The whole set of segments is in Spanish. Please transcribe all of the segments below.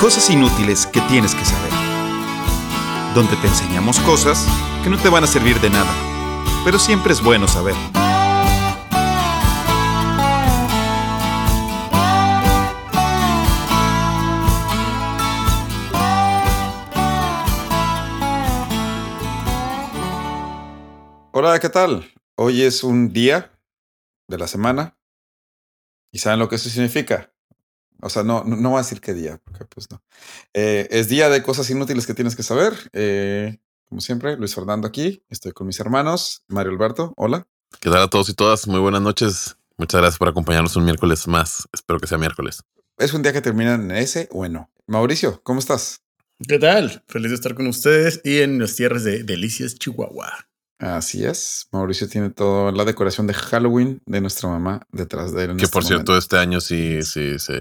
Cosas inútiles que tienes que saber. Donde te enseñamos cosas que no te van a servir de nada, pero siempre es bueno saber. Hola, ¿qué tal? Hoy es un día de la semana. ¿Y saben lo que eso significa? O sea, no, no, voy a decir qué día, porque pues no. Eh, es día de cosas inútiles que tienes que saber. Eh, como siempre, Luis Fernando aquí. Estoy con mis hermanos. Mario Alberto, hola. ¿Qué tal a todos y todas? Muy buenas noches. Muchas gracias por acompañarnos un miércoles más. Espero que sea miércoles. ¿Es un día que termina en ese o no? Mauricio, ¿cómo estás? ¿Qué tal? Feliz de estar con ustedes y en las tierras de Delicias, Chihuahua. Así es. Mauricio tiene toda la decoración de Halloween de nuestra mamá detrás de él. que por cierto, este año sí, sí, sí.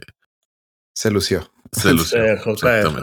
Se lució. Se lució.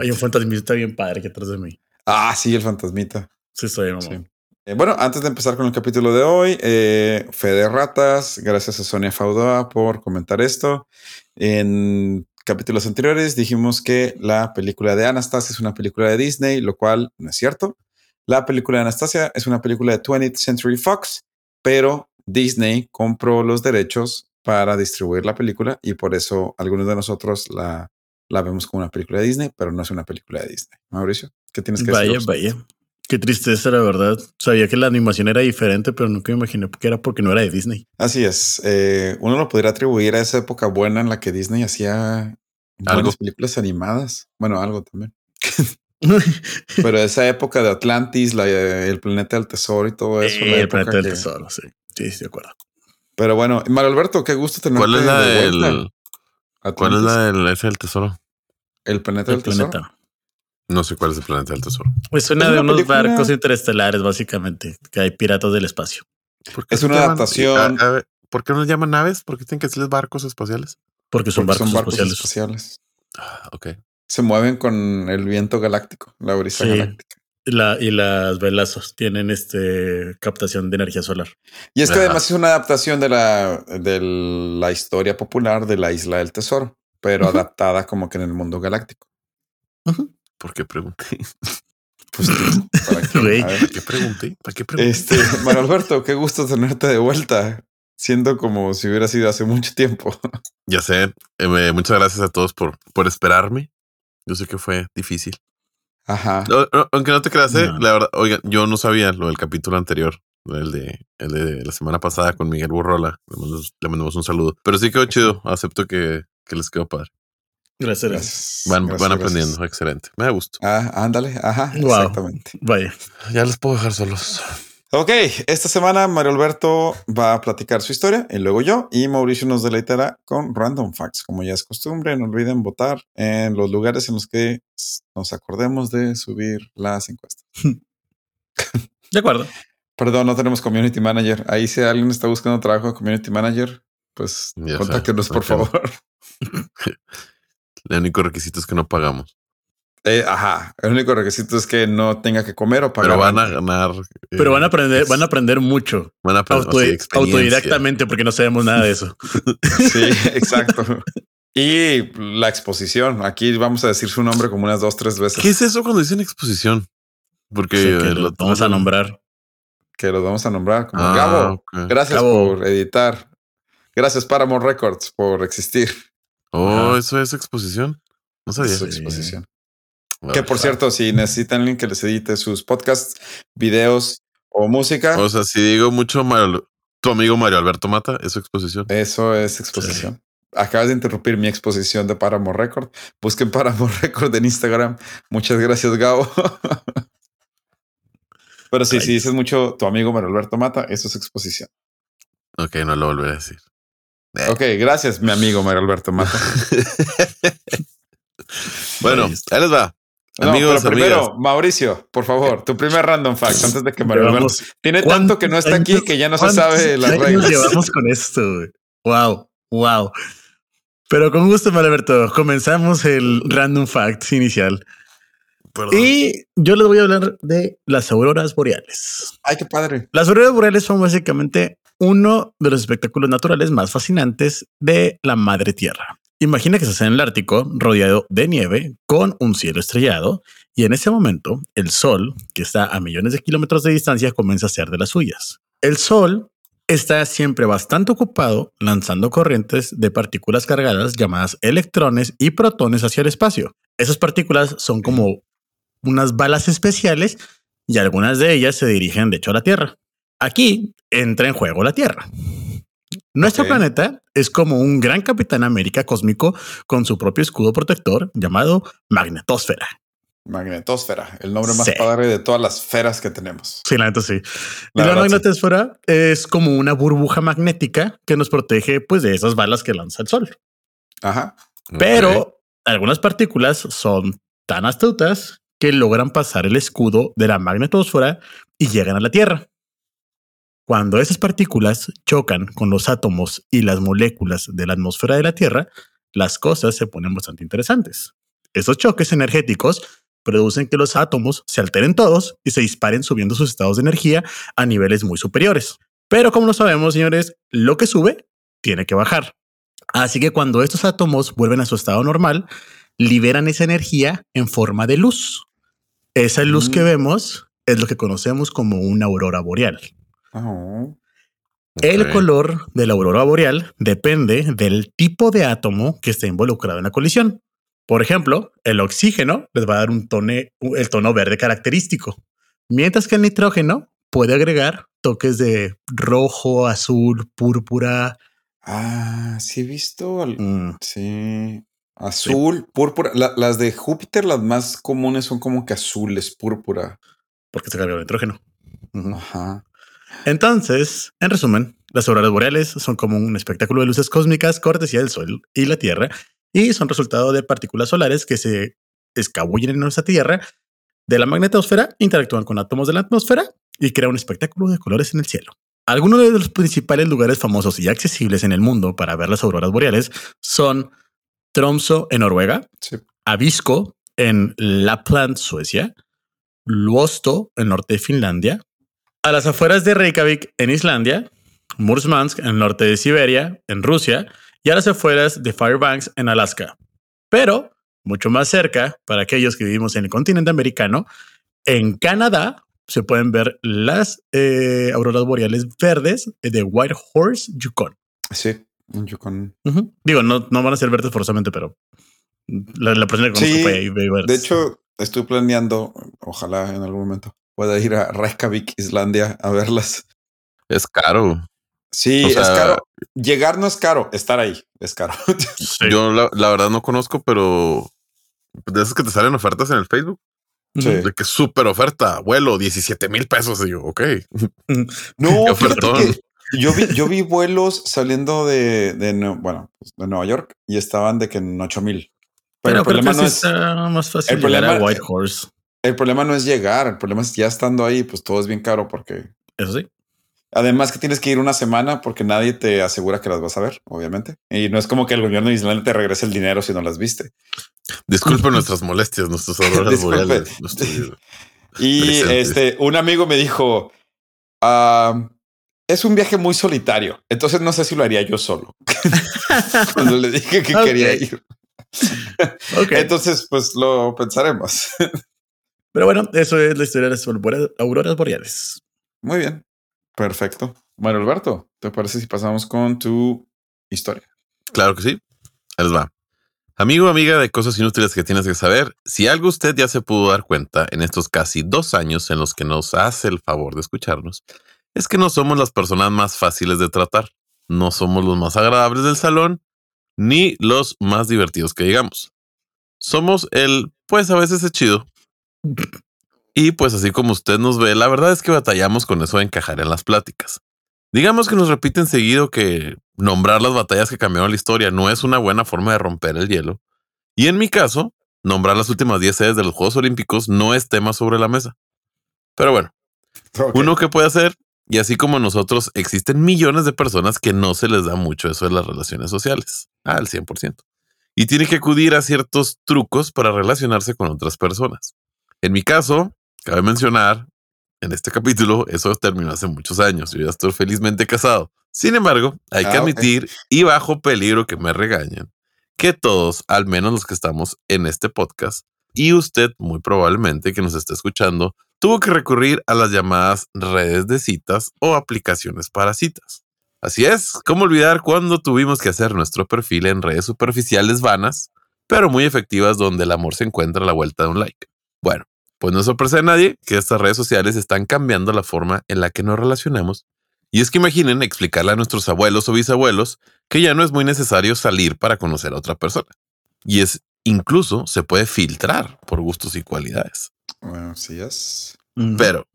Hay un fantasmita bien padre que atrás de mí. Ah, sí, el fantasmita. Sí, estoy, mamá. Eh, bueno, antes de empezar con el capítulo de hoy, eh, Fede Ratas, gracias a Sonia Faudoa por comentar esto. En capítulos anteriores dijimos que la película de Anastasia es una película de Disney, lo cual no es cierto. La película de Anastasia es una película de 20th Century Fox, pero Disney compró los derechos para distribuir la película y por eso algunos de nosotros la, la vemos como una película de Disney, pero no es una película de Disney. Mauricio, ¿qué tienes que decir? Vaya, vaya. Qué tristeza, la verdad. Sabía que la animación era diferente, pero nunca me imaginé que era porque no era de Disney. Así es. Eh, uno lo podría atribuir a esa época buena en la que Disney hacía ¿Algo? películas animadas. Bueno, algo también. Pero esa época de Atlantis, el planeta del tesoro y todo eso. el planeta del tesoro, sí. Sí, de acuerdo. Pero bueno, Mario Alberto, qué gusto tenerte. ¿Cuál es la del. ¿Cuál es la del ese del tesoro? El planeta del tesoro. No sé cuál es el planeta del tesoro. Es una de unos barcos interestelares, básicamente, que hay piratas del espacio. Es una adaptación. ¿Por qué no llaman naves? ¿Por qué tienen que ser barcos espaciales? Porque son, barcos, espaciales. espaciales. Ah, ok se mueven con el viento galáctico, la brisa galáctica. La, y las velas tienen este captación de energía solar. Y es que además es una adaptación de la, de la historia popular de la isla del tesoro, pero adaptada como que en el mundo galáctico. ¿Por qué pregunté? Pues, ¿para qué, pregunté? ¿Para qué pregunté? Este, Manuel Alberto, qué gusto tenerte de vuelta, siendo como si hubiera sido hace mucho tiempo. Ya sé. Eh, muchas gracias a todos por, por esperarme. Yo sé que fue difícil. Ajá. aunque no te creas, ¿eh? la verdad, oigan, yo no sabía lo del capítulo anterior, el de, el de la semana pasada con Miguel Burrola. Le mandamos, un saludo. Pero sí quedó chido. Acepto que, que les quedó padre. Gracias. gracias. Van, van aprendiendo. Excelente. Me da gusto. Ah, ándale. Ajá. Exactamente. Vaya. Ya les puedo dejar solos. Ok, esta semana Mario Alberto va a platicar su historia y luego yo y Mauricio nos deleitará con Random Facts. Como ya es costumbre, no olviden votar en los lugares en los que nos acordemos de subir las encuestas. De acuerdo. Perdón, no tenemos community manager. Ahí si alguien está buscando trabajo de community manager, pues contáctenos por favor. El único requisito es que no pagamos. Eh, ajá, el único requisito es que no tenga que comer o pagar. Pero van a ganar. Eh, Pero van a aprender, van a aprender mucho. Van a aprender autodidactamente porque no sabemos nada de eso. sí, exacto. Y la exposición. Aquí vamos a decir su nombre como unas dos, tres veces. ¿Qué es eso cuando dicen exposición? Porque lo vamos a nombrar. Que lo vamos a nombrar como ah, Gabo. Gracias por editar. Gracias Paramount Records por existir. Oh, eso es exposición. No sabía. Eso es exposición. Que por cierto, si necesitan alguien que les edite sus podcasts, videos o música. O sea, si digo mucho tu amigo Mario Alberto Mata, ¿es exposición? Eso es exposición. Acabas de interrumpir mi exposición de Paramore Record. Busquen Paramore Record en Instagram. Muchas gracias, Gabo. Pero sí, si dices mucho tu amigo Mario Alberto Mata, eso es exposición. Ok, no lo volveré a decir. Ok, gracias, mi amigo Mario Alberto Mata. bueno, ahí les va. Amigos, pero primero, Mauricio, por favor, tu primer random fact antes de que me Tiene tanto que no está aquí que ya no se sabe las reglas. llevamos con esto? Wow, wow. Pero con gusto, Alberto, comenzamos el random fact inicial. Y yo les voy a hablar de las auroras boreales. Ay, qué padre. Las auroras boreales son básicamente uno de los espectáculos naturales más fascinantes de la madre tierra Imagina que estás en el Ártico rodeado de nieve con un cielo estrellado y en ese momento el Sol, que está a millones de kilómetros de distancia, comienza a ser de las suyas. El Sol está siempre bastante ocupado lanzando corrientes de partículas cargadas llamadas electrones y protones hacia el espacio. Esas partículas son como unas balas especiales y algunas de ellas se dirigen de hecho a la Tierra. Aquí entra en juego la Tierra. Nuestro planeta es como un gran Capitán América cósmico con su propio escudo protector llamado magnetosfera. Magnetosfera, el nombre más padre de todas las esferas que tenemos. Sí, la neta sí. La, y la magnetosfera es como una burbuja magnética que nos protege pues de esas balas que lanza el sol. Ajá. Pero algunas partículas son tan astutas que logran pasar el escudo de la magnetosfera y llegan a la Tierra. Cuando esas partículas chocan con los átomos y las moléculas de la atmósfera de la Tierra, las cosas se ponen bastante interesantes. Esos choques energéticos producen que los átomos se alteren todos y se disparen subiendo sus estados de energía a niveles muy superiores. Pero como lo sabemos, señores, lo que sube tiene que bajar. Así que cuando estos átomos vuelven a su estado normal, liberan esa energía en forma de luz. Esa luz que mm. vemos es lo que conocemos como una aurora boreal. Oh. El color de la aurora boreal depende del tipo de átomo que esté involucrado en la colisión. Por ejemplo, el oxígeno les va a dar un tono, el tono verde característico, mientras que el nitrógeno puede agregar toques de rojo, azul, púrpura. Ah, sí he visto. Mm. Sí. Azul, púrpura. las de Júpiter, las más comunes son como que azules, púrpura. Porque se carga el nitrógeno. Ajá. Entonces, en resumen, las auroras boreales son como un espectáculo de luces cósmicas cortesía del Sol y la Tierra y son resultado de partículas solares que se escabullen en nuestra Tierra de la magnetosfera, interactúan con átomos de la atmósfera y crean un espectáculo de colores en el cielo. Algunos de los principales lugares famosos y accesibles en el mundo para ver las auroras boreales son Tromso en Noruega, Abisko en Lapland, Suecia, Luosto en norte de Finlandia, a las afueras de Reykjavik en Islandia, Murmansk en el norte de Siberia, en Rusia, y a las afueras de Fairbanks en Alaska. Pero, mucho más cerca, para aquellos que vivimos en el continente americano, en Canadá se pueden ver las eh, auroras boreales verdes de White Horse, Yukon. Sí, en Yukon. Digo, no, no van a ser verdes forzosamente, pero la, la persona que conozco fue ahí. De hecho, estoy planeando, ojalá en algún momento pueda ir a Reykjavik, Islandia, a verlas. Es caro. Sí, es caro. Llegar no es caro, estar ahí es caro. Yo la, verdad no conozco, pero de esas que te salen ofertas en el Facebook. De que súper oferta, vuelo, 17 mil pesos. Y yo, ok. No, yo vi, yo vi vuelos saliendo de, de, bueno, pues, de Nueva York y estaban de que en 8 mil. Pero, el problema no es más fácil el problema, a White Horse. El problema no es llegar, el problema es ya estando ahí, pues todo es bien caro porque. Eso sí. Además que tienes que ir una semana porque nadie te asegura que las vas a ver, obviamente. Y no es como que el gobierno de Islandia te regrese el dinero si no las viste. Disculpe nuestras molestias, nuestros auroras boreales. y este, un amigo me dijo, ah, es un viaje muy solitario, entonces no sé si lo haría yo solo. Cuando le dije que quería ir. Entonces, pues lo pensaremos. Pero bueno, eso es la historia de las auroras boreales. Muy bien. Perfecto. Bueno, Alberto, ¿te parece si pasamos con tu historia? Claro que sí. Ahí les va. Amigo, amiga de cosas inútiles que tienes que saber, si algo usted ya se pudo dar cuenta en estos casi dos años en los que nos hace el favor de escucharnos, es que no somos las personas más fáciles de tratar, no somos los más agradables del salón, ni los más divertidos que digamos. Somos el, pues a veces es chido. Y pues así como usted nos ve, la verdad es que batallamos con eso de encajar en las pláticas. Digamos que nos repiten seguido que nombrar las batallas que cambiaron la historia no es una buena forma de romper el hielo. Y en mi caso, nombrar las últimas 10 sedes de los Juegos Olímpicos no es tema sobre la mesa. Pero bueno, uno que puede hacer, y así como nosotros, existen millones de personas que no se les da mucho eso de las relaciones sociales, al 100%. Y tiene que acudir a ciertos trucos para relacionarse con otras personas. En mi caso, Cabe mencionar, en este capítulo, eso terminó hace muchos años. Yo ya estoy felizmente casado. Sin embargo, hay que ah, admitir, y bajo peligro que me regañen, que todos, al menos los que estamos en este podcast, y usted muy probablemente que nos está escuchando, tuvo que recurrir a las llamadas redes de citas o aplicaciones para citas. Así es, ¿cómo olvidar cuando tuvimos que hacer nuestro perfil en redes superficiales vanas, pero muy efectivas donde el amor se encuentra a la vuelta de un like? Bueno, pues no sorpresa a nadie que estas redes sociales están cambiando la forma en la que nos relacionamos. Y es que imaginen explicarle a nuestros abuelos o bisabuelos que ya no es muy necesario salir para conocer a otra persona. Y es incluso se puede filtrar por gustos y cualidades. Bueno, sí es. Pero,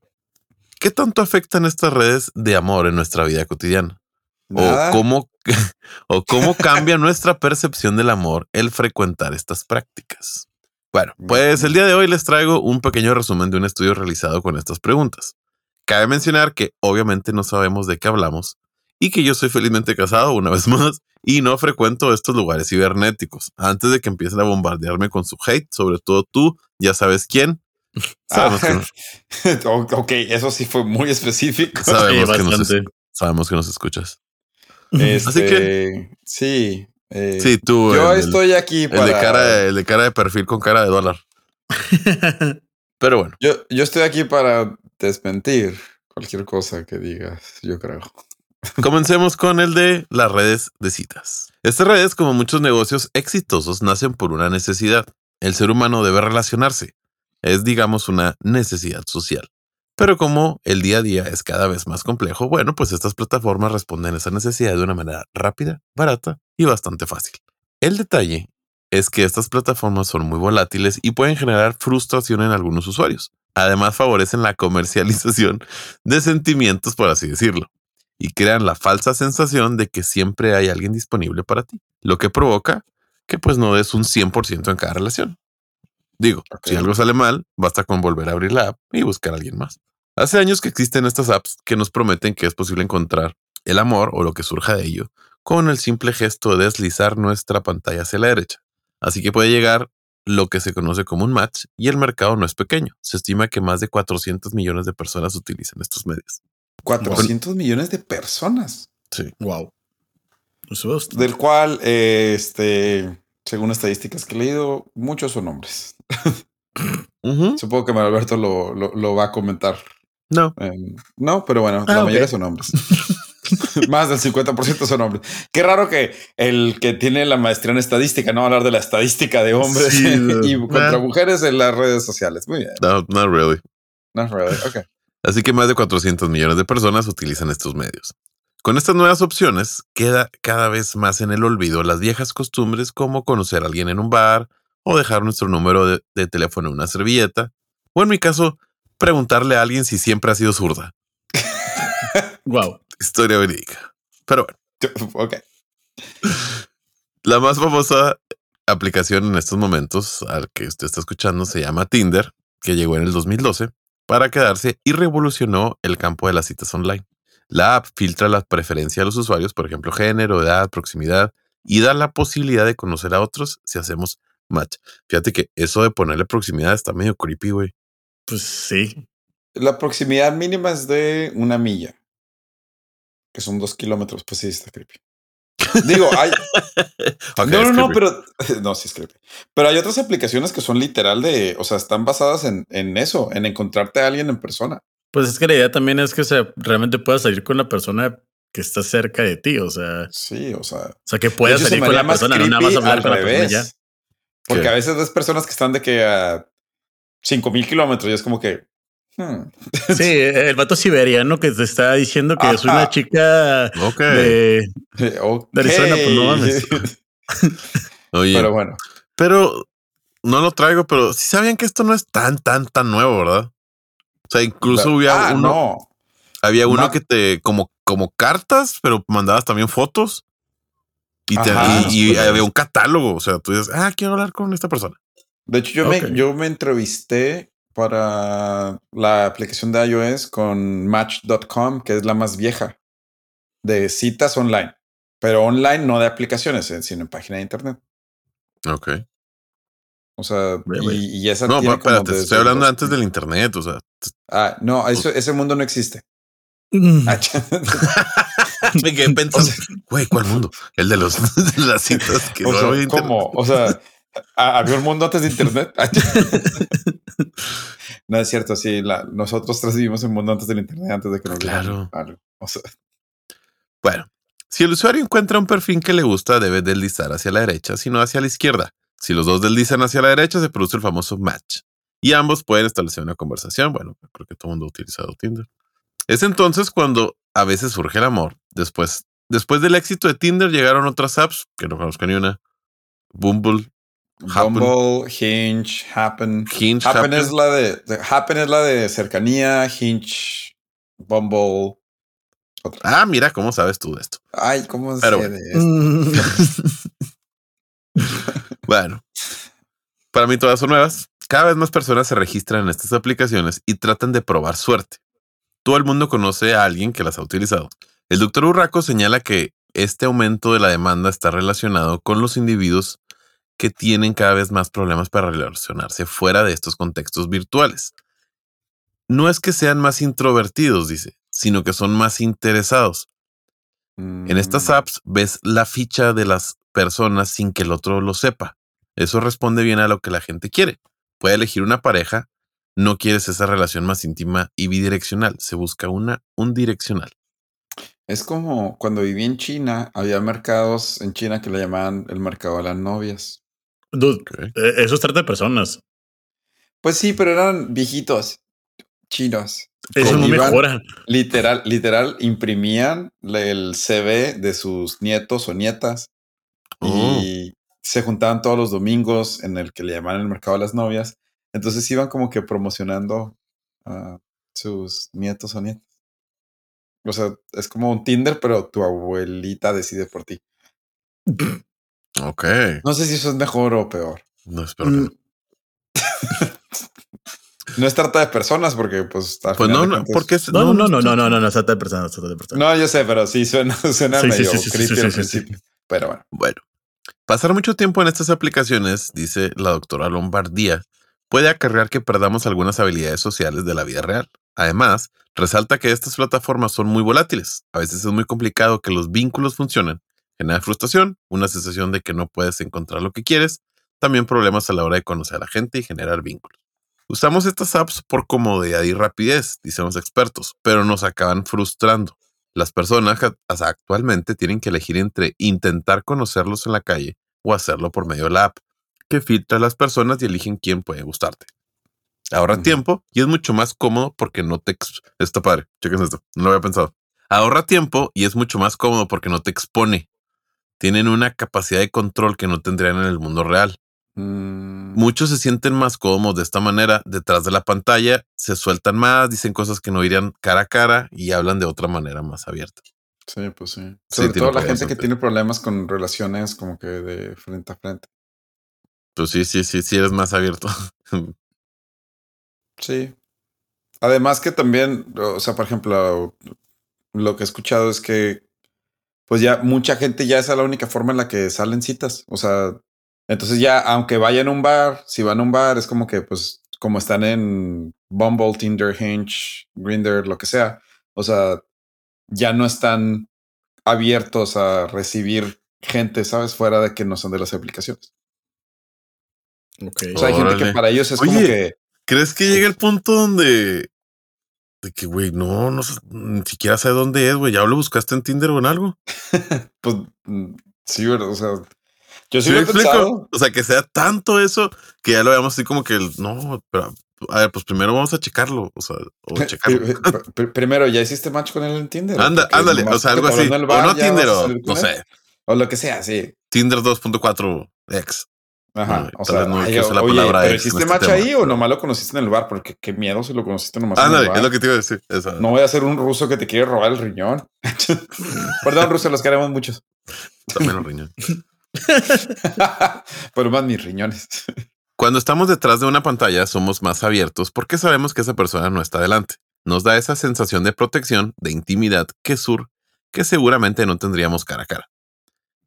¿qué tanto afectan estas redes de amor en nuestra vida cotidiana? O cómo, o cómo cambia nuestra percepción del amor el frecuentar estas prácticas. Bueno, pues el día de hoy les traigo un pequeño resumen de un estudio realizado con estas preguntas. Cabe mencionar que obviamente no sabemos de qué hablamos y que yo soy felizmente casado una vez más y no frecuento estos lugares cibernéticos. Antes de que empiecen a bombardearme con su hate, sobre todo tú, ya sabes quién. Sabemos que ok, eso sí fue muy específico. Sabemos, que nos, sabemos que nos escuchas. Este, Así que sí. Eh, sí, tú. Yo estoy aquí para. El de, cara, el de cara de perfil con cara de dólar. Pero bueno. Yo, yo estoy aquí para desmentir cualquier cosa que digas, yo creo. Comencemos con el de las redes de citas. Estas redes, como muchos negocios exitosos, nacen por una necesidad. El ser humano debe relacionarse. Es, digamos, una necesidad social. Pero como el día a día es cada vez más complejo, bueno, pues estas plataformas responden a esa necesidad de una manera rápida, barata y bastante fácil. El detalle es que estas plataformas son muy volátiles y pueden generar frustración en algunos usuarios. Además, favorecen la comercialización de sentimientos, por así decirlo, y crean la falsa sensación de que siempre hay alguien disponible para ti, lo que provoca que pues no des un 100% en cada relación. Digo, si algo sale mal, basta con volver a abrir la app y buscar a alguien más. Hace años que existen estas apps que nos prometen que es posible encontrar el amor o lo que surja de ello con el simple gesto de deslizar nuestra pantalla hacia la derecha. Así que puede llegar lo que se conoce como un match y el mercado no es pequeño. Se estima que más de 400 millones de personas utilizan estos medios. 400 millones de personas. Sí. Wow. Del cual, este, según estadísticas que he leído, muchos son hombres. Supongo que Alberto lo, lo, va a comentar. No. Em, no, pero bueno, la ah, mayoría son hombres. Más del 50% son hombres. Qué raro que el que tiene la maestría en estadística no hablar de la estadística de hombres y contra mujeres en las redes sociales. Muy bien. No, not really. Not really. Okay. Así que más de 400 millones de personas utilizan estos medios. Con estas nuevas opciones, queda cada vez más en el olvido las viejas costumbres como conocer a alguien en un bar o dejar nuestro número de, teléfono en una servilleta, o en mi caso, preguntarle a alguien si siempre ha sido zurda. wow. Historia verídica. Pero bueno. Ok. La más famosa aplicación en estos momentos al que usted está escuchando se llama Tinder, que llegó en el 2012 para quedarse y revolucionó el campo de las citas online. La app filtra la preferencia de los usuarios, por ejemplo, género, edad, proximidad, y da la posibilidad de conocer a otros si hacemos match. Fíjate que eso de ponerle proximidad está medio creepy, güey. Pues sí. La proximidad mínima es de una milla, que son dos kilómetros. Pues sí, está creepy. Digo, hay. no, no, no, pero no, sí es creepy. Pero hay otras aplicaciones que son literal de, o sea, están basadas en, en eso, en encontrarte a alguien en persona. Pues es que la idea también es que se realmente puedas salir con la persona que está cerca de ti, o sea. Sí, o sea. O sea, que puedas salir con la persona, no nada más hablar con la persona ya. Porque a veces ves personas que están de que a 5000 kilómetros y es como que. Hmm. Sí, el vato siberiano que te está diciendo que es una chica de, Arizona, pues no mames. Oye, pero bueno. Pero no lo traigo, pero si sabían que esto no es tan, tan, tan nuevo, ¿verdad? O sea, incluso había ah, uno. Había uno que te, como, como cartas, pero mandabas también fotos. Y, te, había un catálogo. O sea, tú dices, ah, quiero hablar con esta persona. De hecho, yo, me, yo me entrevisté para la aplicación de iOS con Match.com, que es la más vieja de citas online, pero online no de aplicaciones, eh, sino en página de internet. Ok. O sea, y, y, esa. No, espérate, estoy hablando antes del internet. O sea, ah, no, eso, ese mundo no existe. Mm. Ah, Me quedé pensando, güey, ¿cuál mundo? El de los de las citas que O no sea, había internet. ¿cómo? O sea, ¿ha- ¿había un mundo antes de internet? no es cierto, sí, la- nosotros tres vivimos en un mundo antes del internet, antes de que nos Claro. algo. O sea, Bueno, si el usuario encuentra un perfil que le gusta, debe deslizar hacia la derecha, sino hacia la izquierda. Si los dos deslizan hacia la derecha, se produce el famoso match. Y ambos pueden establecer una conversación. Bueno, creo que todo el mundo ha utilizado Tinder. Es entonces cuando a veces surge el amor. Después, después del éxito de Tinder, llegaron otras apps que no conozco ni una. Bumble, Happen. Bumble, Hinge, Happen. Hinge, Happen, Happen. es la de, de- Happen es la de cercanía, Hinge, Bumble. Otra. Ah, mira, ¿cómo sabes tú de esto? Ay, ¿cómo Pero sé bueno. de esto? Bueno, para mí todas son nuevas. Cada vez más personas se registran en estas aplicaciones y tratan de probar suerte. Todo el mundo conoce a alguien que las ha utilizado. El doctor Urraco señala que este aumento de la demanda está relacionado con los individuos que tienen cada vez más problemas para relacionarse fuera de estos contextos virtuales. No es que sean más introvertidos, dice, sino que son más interesados. En estas Mm, apps ves la ficha de las personas sin que el otro lo sepa. Eso responde bien a lo que la gente quiere. Puede elegir una pareja, no quieres esa relación más íntima y bidireccional, se busca una unidireccional. Es como cuando viví en China, había mercados en China que le llamaban el mercado de las novias. Dude, eh, eso es trata de personas. Pues sí, pero eran viejitos chinos. Eso no iban- mejora. Literal, literal, imprimían el CV de sus nietos o nietas Oh, y se juntaban todos los domingos en el que le llamaban el mercado de las novias. Entonces iban como que promocionando a sus nietos o nietas. O sea, es como un Tinder, pero tu abuelita decide por ti. ok. No sé si eso es mejor o peor. No espero que no. Mm, No es trata de personas porque pues Pues no, no, porque es- No, no, no, no, no, no, no, no, trata de personas, trata de personas. No, yo sé, pero sí suena, suena Sí, medio sí, sí, creepy sí, al sí, sí, sí. principio. Pero bueno. Bueno, pasar mucho tiempo en estas aplicaciones, dice la doctora Lombardía, puede acarrear que perdamos algunas habilidades sociales de la vida real. Además, resalta que estas plataformas son muy volátiles. A veces es muy complicado que los vínculos funcionen. Genera frustración, una sensación de que no puedes encontrar lo que quieres, también problemas a la hora de conocer a la gente y generar vínculos. Usamos estas apps por comodidad y rapidez, dicen los expertos, pero nos acaban frustrando. Las personas actualmente tienen que elegir entre intentar conocerlos en la calle o hacerlo por medio de la app, que filtra a las personas y eligen quién puede gustarte. Ahorra tiempo y es mucho más cómodo porque no te... Está padre, chequen esto, no lo había pensado. Ahorra tiempo y es mucho más cómodo porque no te expone. Tienen una capacidad de control que no tendrían en el mundo real. Mm, Muchos se sienten más cómodos de esta manera, detrás de la pantalla, se sueltan más, dicen cosas que no irían cara a cara y hablan de otra manera más abierta. sí, pues sí. Sí, Sobre tiene todo la gente que tiene problemas con relaciones como que de frente a frente. Pues sí, sí, sí, sí eres más abierto. Sí. Además que también, o sea, por ejemplo, lo que he escuchado es que pues ya mucha gente ya esa es la única forma en la que salen citas. O sea, entonces ya aunque vayan a un bar, si van a un bar es como que pues como están en Bumble, Tinder, Hinge, Grindr, lo que sea. O sea, ya no están abiertos a recibir gente, ¿sabes? Fuera de que no son de las aplicaciones. Ok. O sea, hay gente que para ellos es como Oye. que ¿Crees que llega el punto donde... De que, güey, no, no, sé, ni siquiera sé dónde es, güey. ¿Ya lo buscaste en Tinder o en algo? Pues mm, sí, ¿verdad? O sea, yo sí, ¿Sí lo he explico? pensado. O sea, que sea tanto eso que ya lo veamos así como que, el- no, pero, a ver, pues primero vamos a checarlo. O sea, o checarlo. Pri- pri- pri- Primero, ¿ya hiciste match con él en Tinder? Anda, ándale, o sea, algo así. O no Tinder, o no sé, O lo que sea, sí. Tinder 2.4X. Ajá. Bueno, o sea, no ay, usar la oye, palabra pero ¿hiciste este match tema, ahí o nomás lo conociste en el bar? Porque qué miedo si lo conociste nomás en el Ándale, bar. es lo que te iba a decir. No voy a ser un ruso que te quiere robar el riñón. Perdón, ruso, los queremos muchos. También los riñones. pero más mis riñones. Cuando estamos detrás de una pantalla somos más abiertos porque sabemos que esa persona no está delante. Nos da esa sensación de protección, de intimidad que sur, que seguramente no tendríamos cara a cara.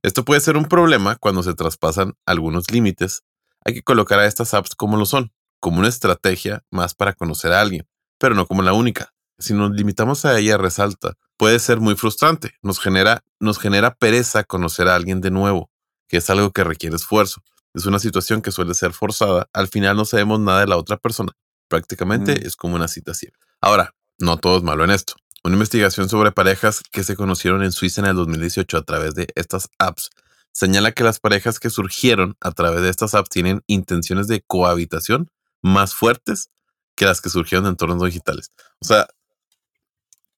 Esto puede ser un problema cuando se traspasan algunos límites. Hay que colocar a estas apps como lo son, como una estrategia más para conocer a alguien, pero no como la única. Si nos limitamos a ella, resalta, puede ser muy frustrante. Nos genera, nos genera pereza conocer a alguien de nuevo, que es algo que requiere esfuerzo. Es una situación que suele ser forzada. Al final no sabemos nada de la otra persona. Prácticamente Mm. es como una cita ciega. Ahora, no todo es malo en esto. Una investigación sobre parejas que se conocieron en Suiza en el 2018 a través de estas apps señala que las parejas que surgieron a través de estas apps tienen intenciones de cohabitación más fuertes que las que surgieron en entornos digitales. O sea,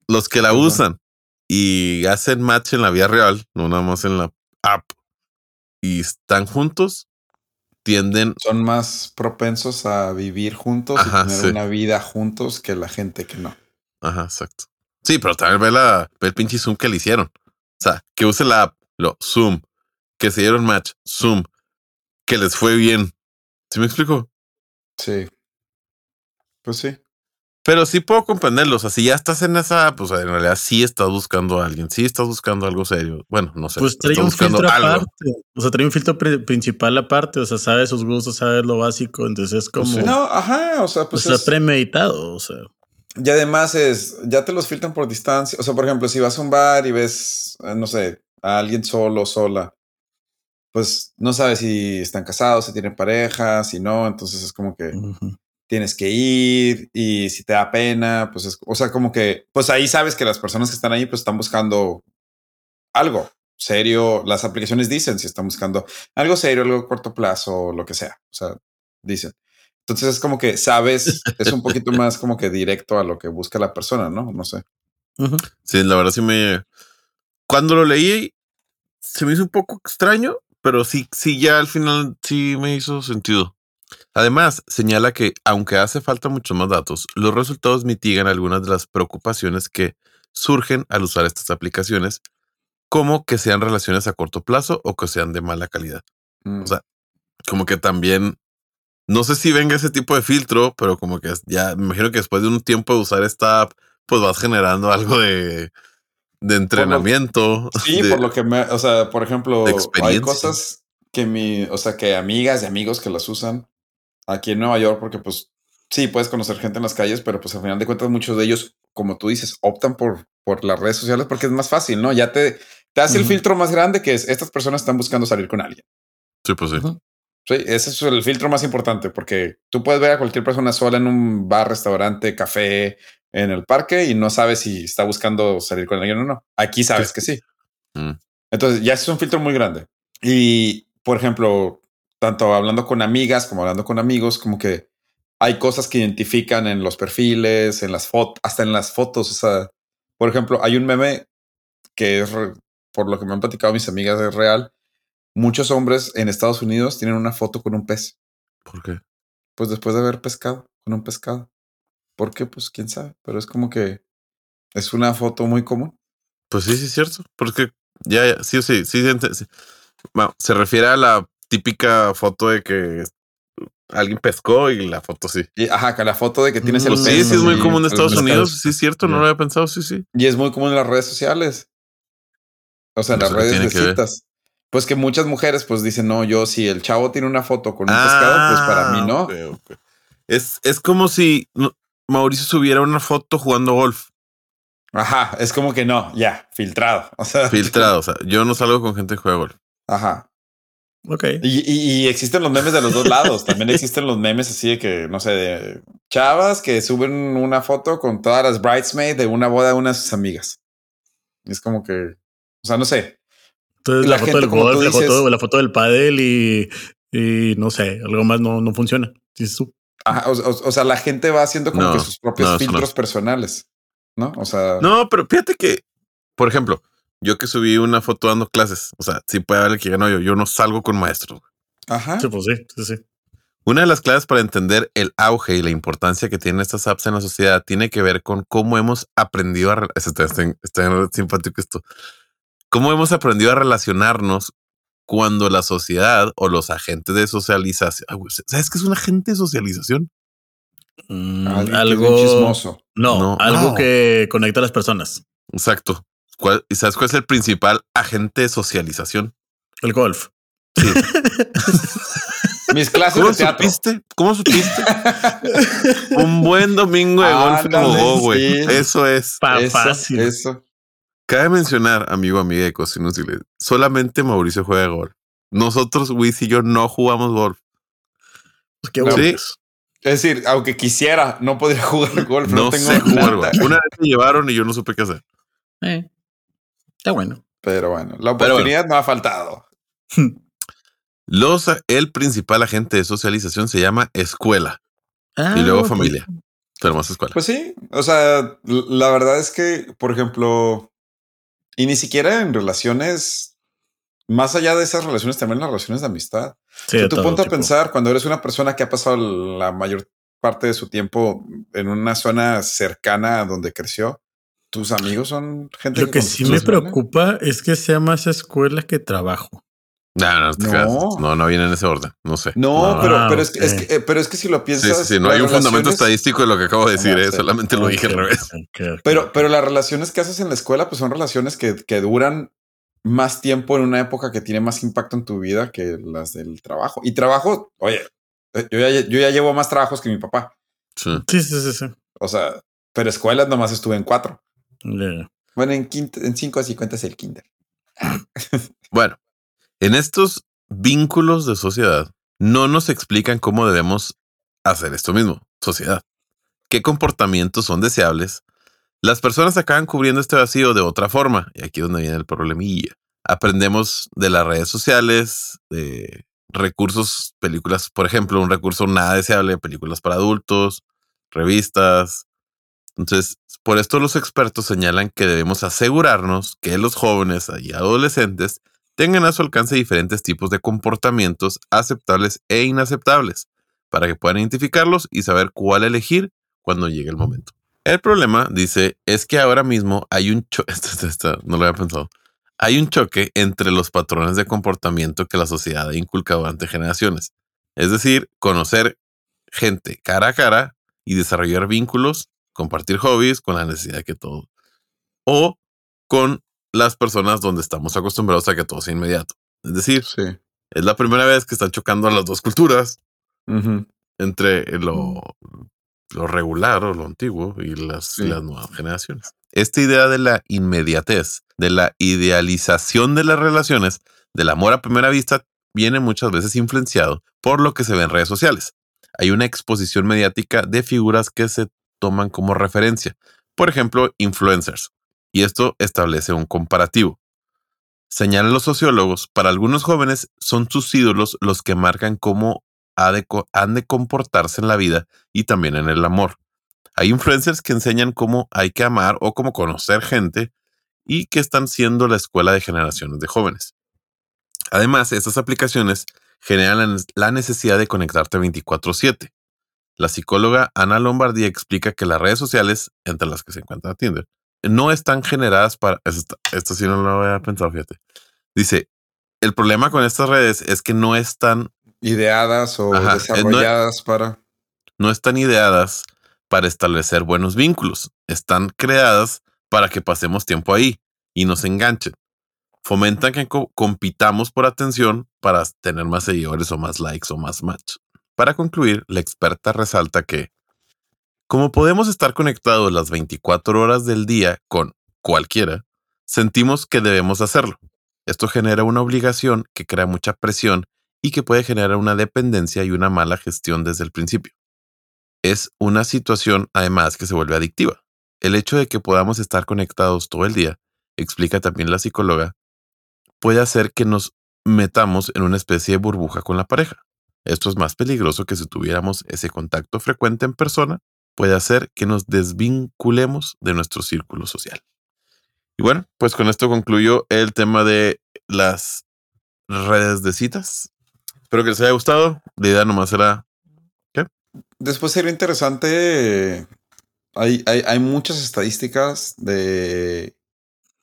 los que la usan y hacen match en la vida real, no nada más en la app, y están juntos, tienden Son más propensos a vivir juntos Ajá, y tener sí. una vida juntos que la gente que no. Ajá, exacto. Sí, pero también ve, la, ve el pinche Zoom que le hicieron. O sea, que use la app, lo Zoom, que se dieron match, Zoom, que les fue bien. ¿Sí me explico? Sí. Pues sí. Pero sí puedo comprenderlo. O sea, si ya estás en esa pues en realidad sí estás buscando a alguien, sí estás buscando algo serio. Bueno, no sé. Pues trae estás un buscando filtro algo. aparte. O sea, trae un filtro pri- principal aparte. O sea, sabes sus gustos, sabes lo básico. Entonces es Pues como. sí. No, ajá, o sea, pues está es- premeditado. O sea, Y además es, ya te los filtran por distancia. O sea, por ejemplo, si vas a un bar y ves, eh, no sé, a alguien solo o sola, pues no sabes si están casados, si tienen pareja, si no. Entonces es como que. Tienes que ir y si te da pena, pues es, o sea, como que, pues ahí sabes que las personas que están ahí, pues están buscando algo serio. Las aplicaciones dicen si están buscando algo serio, algo a corto plazo, lo que sea. O sea, dicen. Entonces es como que sabes, es un poquito más como que directo a lo que busca la persona, ¿no? No sé. Sí, la verdad sí me. Cuando lo leí, se me hizo un poco extraño, pero sí, sí, ya al final sí me hizo sentido. Además, señala que, aunque hace falta muchos más datos, los resultados mitigan algunas de las preocupaciones que surgen al usar estas aplicaciones, como que sean relaciones a corto plazo o que sean de mala calidad. Mm. O sea, como que también, no sé si venga ese tipo de filtro, pero como que ya me imagino que después de un tiempo de usar esta app, pues vas generando algo de, de entrenamiento. Sí, de- por lo que me, o sea, por ejemplo, hay cosas que mi, o sea, que amigas y amigos que las usan aquí en Nueva York, porque pues sí, puedes conocer gente en las calles, pero pues al final de cuentas muchos de ellos, como tú dices, optan por, por las redes sociales porque es más fácil, ¿no? Ya te, te hace el filtro más grande que es, estas personas están buscando salir con alguien. Sí, pues sí. Sí, ese es el filtro más importante porque tú puedes ver a cualquier persona sola en un bar, restaurante, café, en el parque y no sabes si está buscando salir con alguien o no. Aquí sabes que sí. Mm. Entonces ya es un filtro muy grande. Y por ejemplo, tanto hablando con amigas como hablando con amigos, como que hay cosas que identifican en los perfiles, en las fotos, hasta en las fotos. O sea, por ejemplo, hay un meme que es, por lo que me han platicado mis amigas, es real. Muchos hombres en Estados Unidos tienen una foto con un pez. ¿Por qué? Pues después de haber pescado, con un pescado. ¿Por qué? Pues quién sabe. Pero es como que es una foto muy común. Pues sí, sí, es cierto. Porque ya, ya, sí, sí, sí, sí. Bueno, se refiere a la típica foto de que alguien pescó y la foto sí. Y, ajá, que la foto de que tienes el Pues Mm, sí, pez sí es muy común en Estados. Unidos. Sí, es cierto, no lo había pensado, sí, sí. Y es muy común en las redes sociales. O sea, en las ¿Eso qué redes de ver? citas. Pues que muchas mujeres pues dicen, no, yo si el chavo tiene una foto con un pescado, pues para mí no. Ah, ok. Es, es como si no, Mauricio subiera una foto jugando golf Ajá, es como que no, ya, filtrado. O sea, filtrado. O sea, yo no salgo con gente que juega golf. Ajá. Ok. Y, y- y existen los memes de los dos lados. También existen los memes así de que, no sé, de chavas que suben una foto con todas las bridesmaids de una boda de una de sus amigas. Es como que, o sea, no sé. Entonces la la, foto gente, del golf, la dices- foto, la foto del pádel y, y no sé, algo más no, no funciona. Dices tú. Ajá, o, o- o sea, la gente va haciendo como No, que sus propios no, eso no. filtros personales, ¿no? O sea, No, pero fíjate que, por ejemplo, yo que subí una foto dando clases, o sea, sí puede haber el que ganó yo, yo no salgo con maestros. ajá. Sí, pues sí, sí, sí. Una de las claves para entender el auge y la importancia que tienen estas apps en la sociedad tiene que ver con cómo hemos aprendido a... Está, está- está simpático esto. Cómo hemos aprendido a relacionarnos cuando la sociedad o los agentes de socialización... Ah, ¿Sabes qué es un agente de socialización? Mm, algo chismoso. No, No. algo No. que conecta a las personas. Exacto. ¿Cuál- ¿Y sabes cuál es el principal agente de socialización? El golf. Sí. Mis clases ¿Cómo de teatro. supiste? ¿Cómo supiste? un buen domingo de golf jugó, güey. sí. Eso es. Pa- Eso, fácil. Eso. Cabe mencionar, amigo, amiga de cosas inútiles, solamente Mauricio juega golf. Nosotros, Wiz y yo, no jugamos golf. Pues qué No. bueno. Sí. Es decir, aunque quisiera, no podría jugar golf. No, No, tengo sé jugar nada. golf. Una vez me llevaron y yo no supe qué hacer. Eh, está bueno. Pero bueno, la oportunidad no ha faltado. Los, el principal agente de socialización se llama escuela Ah, y luego ok. familia. Pero más escuela. Pues sí, o sea, la verdad es que, por ejemplo, y ni siquiera en relaciones, más allá de esas relaciones, también las relaciones de amistad. Sí, O sea, tú a pensar cuando eres una persona que ha pasado la mayor parte de su tiempo en una zona cercana a donde creció, tus amigos son gente Lo que sí me preocupa es que sea más escuela que trabajo. no, no, te No. no, no viene en ese orden. No sé. No, Ah, pero, pero, es, que- es ok. que, eh, pero es que si lo piensas. sí, sí, no hay un fundamento estadístico de lo que acabo de decir, No, eh, sí. solamente lo dije al revés. Pero, pero las relaciones que haces en la escuela, pues son relaciones que, que duran más tiempo en una época que tiene más impacto en tu vida que las del trabajo. Y trabajo, oye, eh, yo ya, yo ya llevo más trabajos que mi papá. Sí. Sí, sí, sí, sí. O sea, pero escuelas nomás estuve en cuatro. Bueno, en, quinto, en cinco así cuentas el kinder. Bueno, en estos vínculos de sociedad no nos explican cómo debemos hacer esto mismo, sociedad. ¿Qué comportamientos son deseables? Las personas acaban cubriendo este vacío de otra forma, y aquí es donde viene el problemilla. Aprendemos de las redes sociales, de recursos, películas, por ejemplo, un recurso nada deseable, películas para adultos, revistas. Entonces, por esto los expertos señalan que debemos asegurarnos que los jóvenes y adolescentes tengan a su alcance diferentes tipos de comportamientos aceptables e inaceptables para que puedan identificarlos y saber cuál elegir cuando llegue el momento. El problema, dice, es que ahora mismo hay un choque, no lo había pensado, hay un choque entre los patrones de comportamiento que la sociedad ha inculcado durante generaciones. Es decir, conocer gente cara a cara y desarrollar vínculos, compartir hobbies con la necesidad de que todo, o con las personas donde estamos acostumbrados a que todo sea inmediato. Es decir, Sí. es la primera vez que están chocando las dos culturas entre lo, lo regular o lo antiguo y las, Sí. las nuevas generaciones. Esta idea de la inmediatez, de la idealización de las relaciones, del amor a primera vista, viene muchas veces influenciado por lo que se ve en redes sociales. Hay una exposición mediática de figuras que se toman como referencia. Por ejemplo, influencers. Y esto establece un comparativo. Señalan los sociólogos, para algunos jóvenes son sus ídolos los que marcan cómo han de comportarse en la vida y también en el amor. Hay influencers que enseñan cómo hay que amar o cómo conocer gente y que están siendo la escuela de generaciones de jóvenes. Además, estas aplicaciones generan la ne- la necesidad de conectarte 24/7. La psicóloga Ana Lombardi explica que las redes sociales, entre las que se encuentra Tinder, no están generadas para... Esto, esto sí no lo había pensado, fíjate. Dice, el problema con estas redes es que no están Ideadas o Ajá, eh, no- desarrolladas para. no están ideadas para establecer buenos vínculos. Están creadas para que pasemos tiempo ahí y nos enganchen. Fomentan que co- compitamos por atención para tener más seguidores o más likes o más match. Para concluir, la experta resalta que, como podemos estar conectados las 24 horas del día con cualquiera, sentimos que debemos hacerlo. Esto genera una obligación que crea mucha presión y que puede generar una dependencia y una mala gestión desde el principio es una situación además que se vuelve adictiva. El hecho de que podamos estar conectados todo el día, explica también la psicóloga, puede hacer que nos metamos en una especie de burbuja con la pareja. Esto es más peligroso que si tuviéramos ese contacto frecuente en persona, puede hacer que nos desvinculemos de nuestro círculo social. Y bueno, pues con esto concluyo el tema de las redes de citas. Espero que les haya gustado. La idea nomás era Después sería interesante. Hay, hay, hay muchas estadísticas de.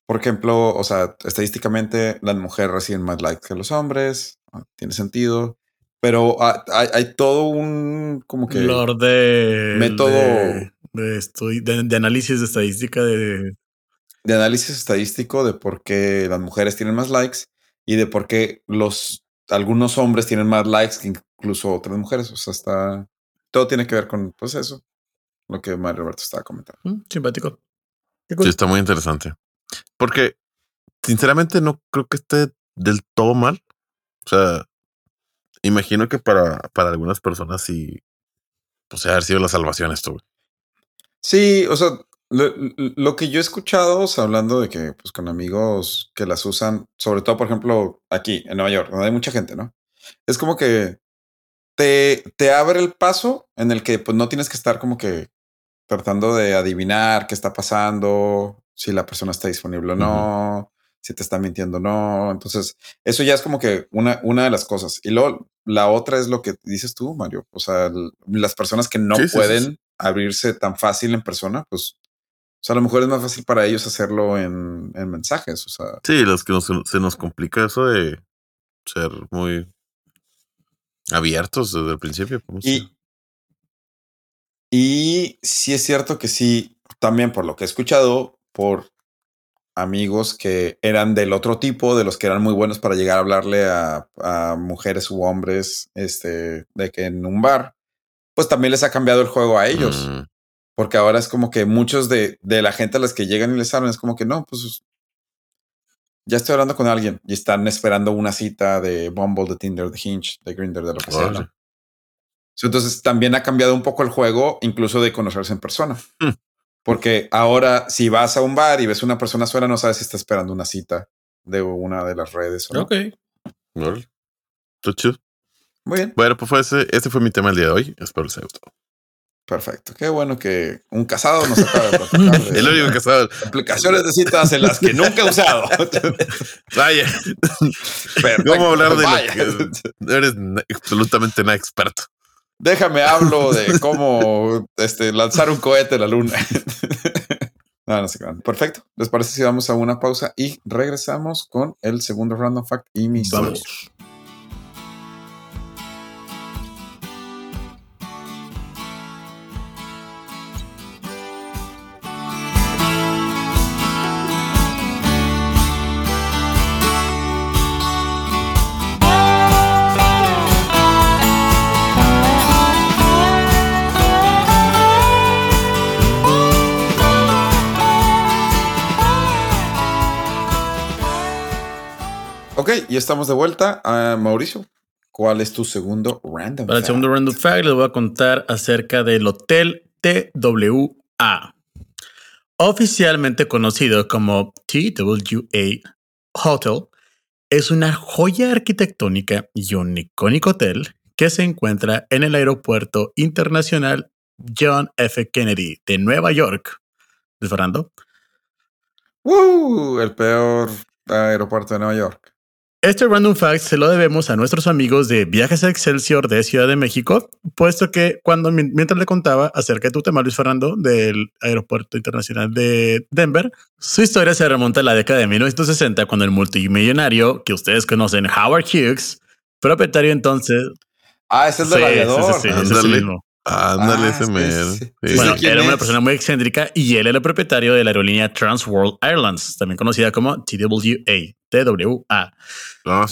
Por ejemplo, o sea, estadísticamente las mujeres reciben más likes que los hombres. ah, Tiene sentido. Pero ah, hay, hay todo un como que Lord de Método- de, de, de- de análisis de estadística de de análisis estadístico de por qué las mujeres tienen más likes y de por qué los algunos hombres tienen más likes que incluso otras mujeres. O sea, está todo tiene que ver con pues eso, lo que Mario Roberto estaba comentando. Mm, simpático. Cool. Sí, está muy interesante. Porque sinceramente no creo que esté del todo mal. O sea, imagino que para, para algunas personas sí, pues haber sido la salvación esto. Sí, o sea, lo, que yo he escuchado, hablando de que, pues, con amigos que las usan, sobre todo, por ejemplo, aquí en Nueva York, donde hay mucha gente, ¿no? Es como que te, te abre el paso en el que, pues, no tienes que estar como que tratando de adivinar qué está pasando, si la persona está disponible o no, si te está mintiendo o no. Entonces, eso ya es como que una, una de las cosas. Y luego, la otra es lo que dices tú, Mario. O sea, las personas que no pueden abrirse tan fácil en persona, pues o sea, a lo mejor es más fácil para ellos hacerlo en, mensajes. O sea. Sí, los que se nos complica eso de ser muy abiertos desde el principio. Y, y sí es cierto que sí, también por lo que he escuchado, por amigos que eran del otro tipo, de los que eran muy buenos para llegar a hablarle a, mujeres u hombres, este, de que en un bar, pues también les ha cambiado el juego a ellos. Mm. Porque ahora es como que muchos de, la gente a las que llegan y les hablan es como que no, pues ya estoy hablando con alguien y están esperando una cita de Bumble, de Tinder, de Hinge, de Grindr, de lo que sea. Entonces también ha cambiado un poco el juego, incluso de conocerse en persona. Hmm. Porque ahora, si vas a un bar y ves una persona sola, no sabes si está esperando una cita de una de las redes o no. Ok. Muy bien. Bueno, pues fue ese, este fue mi tema el día de hoy. Espero les haya gustado. Perfecto. Qué bueno que un casado nos acaba de platicar. El único casado. Aplicaciones de citas en las que nunca he usado. Vaya. ¿Cómo hablar de lo que eres absolutamente nada experto? Déjame hablo de cómo este, lanzar un cohete a la luna. no, no sé Perfecto. ¿Les parece si vamos a una pausa y regresamos con el segundo random fact y mis Vamos. Ok, y estamos de vuelta. a Mauricio, ¿cuál es tu segundo random Para el segundo random fact les voy a contar acerca del Hotel TWA. Oficialmente conocido como TWA Hotel, es una joya arquitectónica y un icónico hotel que se encuentra en el Aeropuerto Internacional John F. Kennedy de Nueva York. Fernando? ¡Uh! El peor aeropuerto de Nueva York. Este random fact se lo debemos a nuestros amigos de Viajes a Excelsior de Ciudad de México, puesto que cuando mientras le contaba acerca de tu tema, Luis Fernando, del Aeropuerto Internacional de Denver, su historia se remonta a la década de 1960, cuando el multimillonario que ustedes conocen, Howard Hughes, propietario entonces. Ah, ese es el sí, sí, sí, mismo. Ándale, ah, ese me. Bueno, era una persona muy excéntrica y él era el propietario de la aerolínea Trans World Airlines, también conocida como TWA. TWA.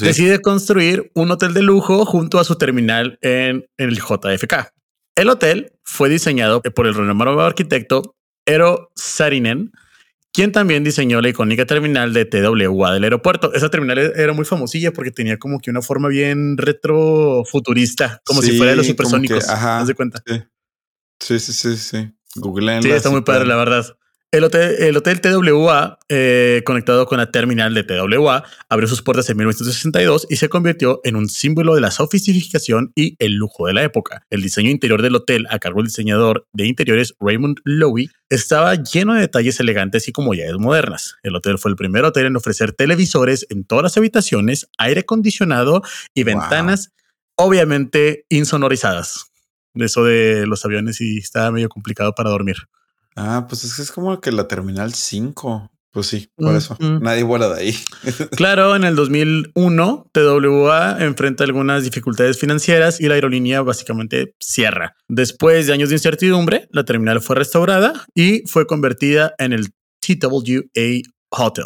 Decide construir un hotel de lujo junto a su terminal en, el JFK. El hotel fue diseñado por el renombrado arquitecto Eero Saarinen, quien también diseñó la icónica terminal de TWA del aeropuerto. Esa terminal era muy famosilla porque tenía como que una forma bien retro futurista, como si fuera de los supersónicos. ajá. de cuenta? Sí, sí, sí, sí. Google. Sí, está muy padre, la verdad. El hotel, el hotel TWA, eh, conectado con la terminal de TWA, abrió sus puertas en 1962 y se convirtió en un símbolo de la sofisticación y el lujo de la época. El diseño interior del hotel, a cargo del diseñador de interiores Raymond Lowy, estaba lleno de detalles elegantes y comodidades modernas. El hotel fue el primer hotel en ofrecer televisores en todas las habitaciones, aire acondicionado y ventanas, obviamente insonorizadas. Eso de los aviones y estaba medio complicado para dormir. Ah, pues es, es como que la Terminal 5. Pues sí, por eso. Nadie vuela de ahí. claro, en el 2001, TWA enfrenta algunas dificultades financieras y la aerolínea básicamente cierra. Después de años de incertidumbre, la terminal fue restaurada y fue convertida en el TWA Hotel.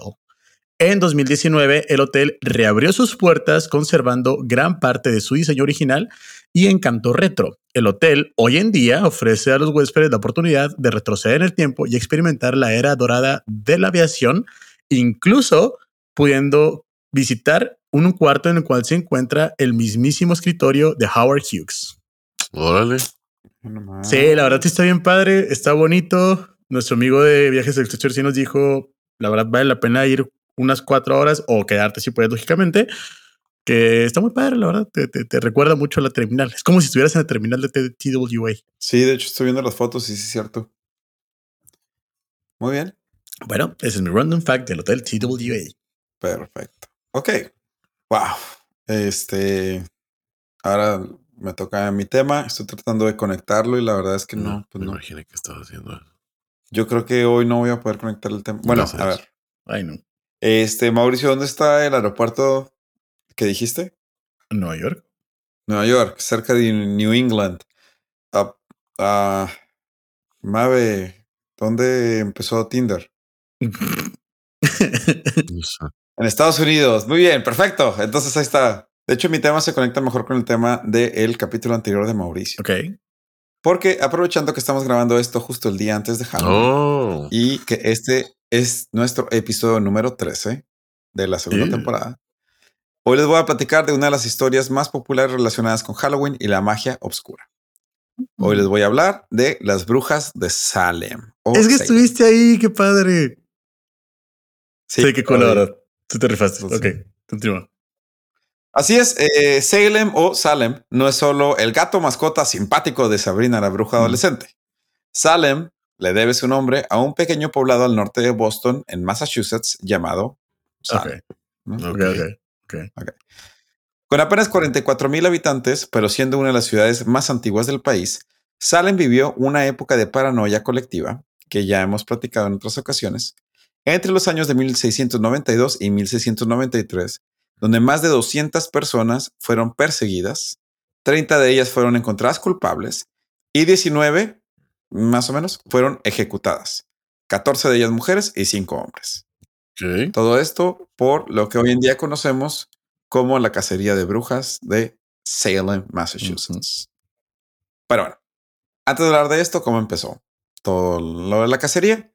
En 2019, el hotel reabrió sus puertas conservando gran parte de su diseño original y encanto retro. El hotel hoy en día ofrece a los huéspedes la oportunidad de retroceder en el tiempo y experimentar la era dorada de la aviación incluso pudiendo visitar un cuarto en el cual se encuentra el mismísimo escritorio de Howard Hughes. Órale. Sí, la verdad sí está bien padre, está bonito. Nuestro amigo de Viajes del Exterior sí nos dijo, la verdad vale la pena ir unas cuatro horas o quedarte si puedes, lógicamente, que está muy padre, la verdad, te, te, recuerda mucho a la terminal. Es como si estuvieras en la terminal de TWA. Sí, de hecho estoy viendo las fotos y sí es cierto. Muy bien. Bueno, ese es mi random fact del hotel TWA. Perfecto. Ok. Wow. Este. Ahora me toca mi tema. Estoy tratando de conectarlo y la verdad es que no. no pues no. Imaginé que estaba haciendo eso. Yo creo que hoy no voy a poder conectar el tema. Bueno, a ver. Ay, no. Este, Mauricio, ¿dónde está el aeropuerto que dijiste? Nueva York. Nueva York, cerca de New England. Uh, Mave, ¿dónde empezó Tinder? en Estados Unidos. Muy bien, perfecto. Entonces ahí está. De hecho, mi tema se conecta mejor con el tema del capítulo anterior de Mauricio. Ok. Porque aprovechando que estamos grabando esto justo el día antes de Halloween oh. y que este es nuestro episodio número 13 de la segunda temporada, hoy les voy a platicar de una de las historias más populares relacionadas con Halloween y la magia oscura. Hoy les voy a hablar de las brujas de Salem. Es que estuviste ahí, qué padre. Sí, qué color. Tú te rifaste. ok, continúa. Así es, eh, Salem o Salem no es solo el gato mascota simpático de Sabrina la bruja adolescente. Salem le debe su nombre a un pequeño poblado al norte de Boston, en Massachusetts, llamado Salem. Con apenas 44 mil habitantes, pero siendo una de las ciudades más antiguas del país, Salem vivió una época de paranoia colectiva, que ya hemos platicado en otras ocasiones, entre los años de 1692 y 1693, donde más de 200 personas fueron perseguidas, 30 de ellas fueron encontradas culpables y 19, más o menos, fueron ejecutadas. 14 de ellas mujeres y 5 hombres. Todo esto por lo que hoy en día conocemos como la cacería de brujas de Salem, Massachusetts. Pero bueno, antes de hablar de esto, ¿cómo empezó? Todo lo de la cacería.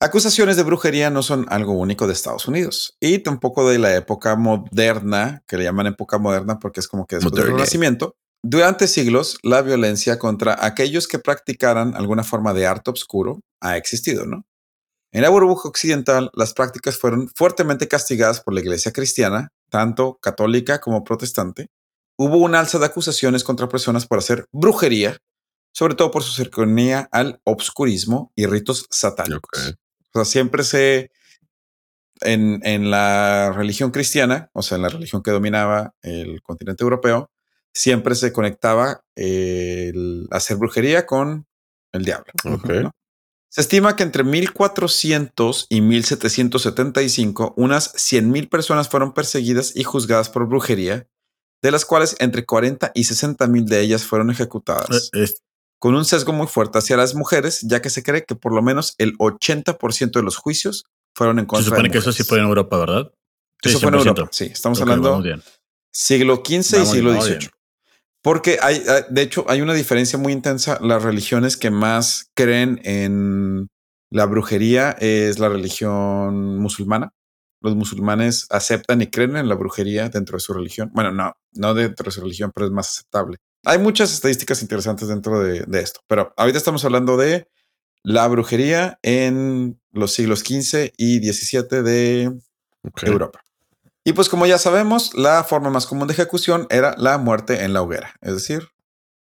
Acusaciones de brujería no son algo único de Estados Unidos y tampoco de la época moderna, que le llaman época moderna porque es como que después del Renacimiento. Durante siglos, la violencia contra aquellos que practicaran alguna forma de arte oscuro ha existido, ¿no? En la burbuja occidental, las prácticas fueron fuertemente castigadas por la iglesia cristiana, tanto católica como protestante. Hubo un alza de acusaciones contra personas por hacer brujería, sobre todo por su cercanía al obscurismo y ritos satánicos. O sea, siempre se, en, en, la religión cristiana, o sea, en la religión que dominaba el continente europeo, siempre se conectaba el hacer brujería con el diablo. Se estima que entre 1400 y 1775, unas 100.000 personas fueron perseguidas y juzgadas por brujería, de las cuales entre 40 y 60 mil de ellas fueron ejecutadas. Eh, con un sesgo muy fuerte hacia las mujeres, ya que se cree que por lo menos el 80% de los juicios fueron en contra Se supone que eso sí fue en Europa, ¿verdad? eso fue en Europa. Sí, estamos hablando siglo XV y siglo XVIII. Porque hay, de hecho, hay una diferencia muy intensa. Las religiones que más creen en la brujería es la religión musulmana. Los musulmanes aceptan y creen en la brujería dentro de su religión. Bueno, no, no dentro de su religión, pero es más aceptable. Hay muchas estadísticas interesantes dentro de, esto, pero ahorita estamos hablando de la brujería en los siglos XV y XVII de Europa. Y pues como ya sabemos, la forma más común de ejecución era la muerte en la hoguera, es decir,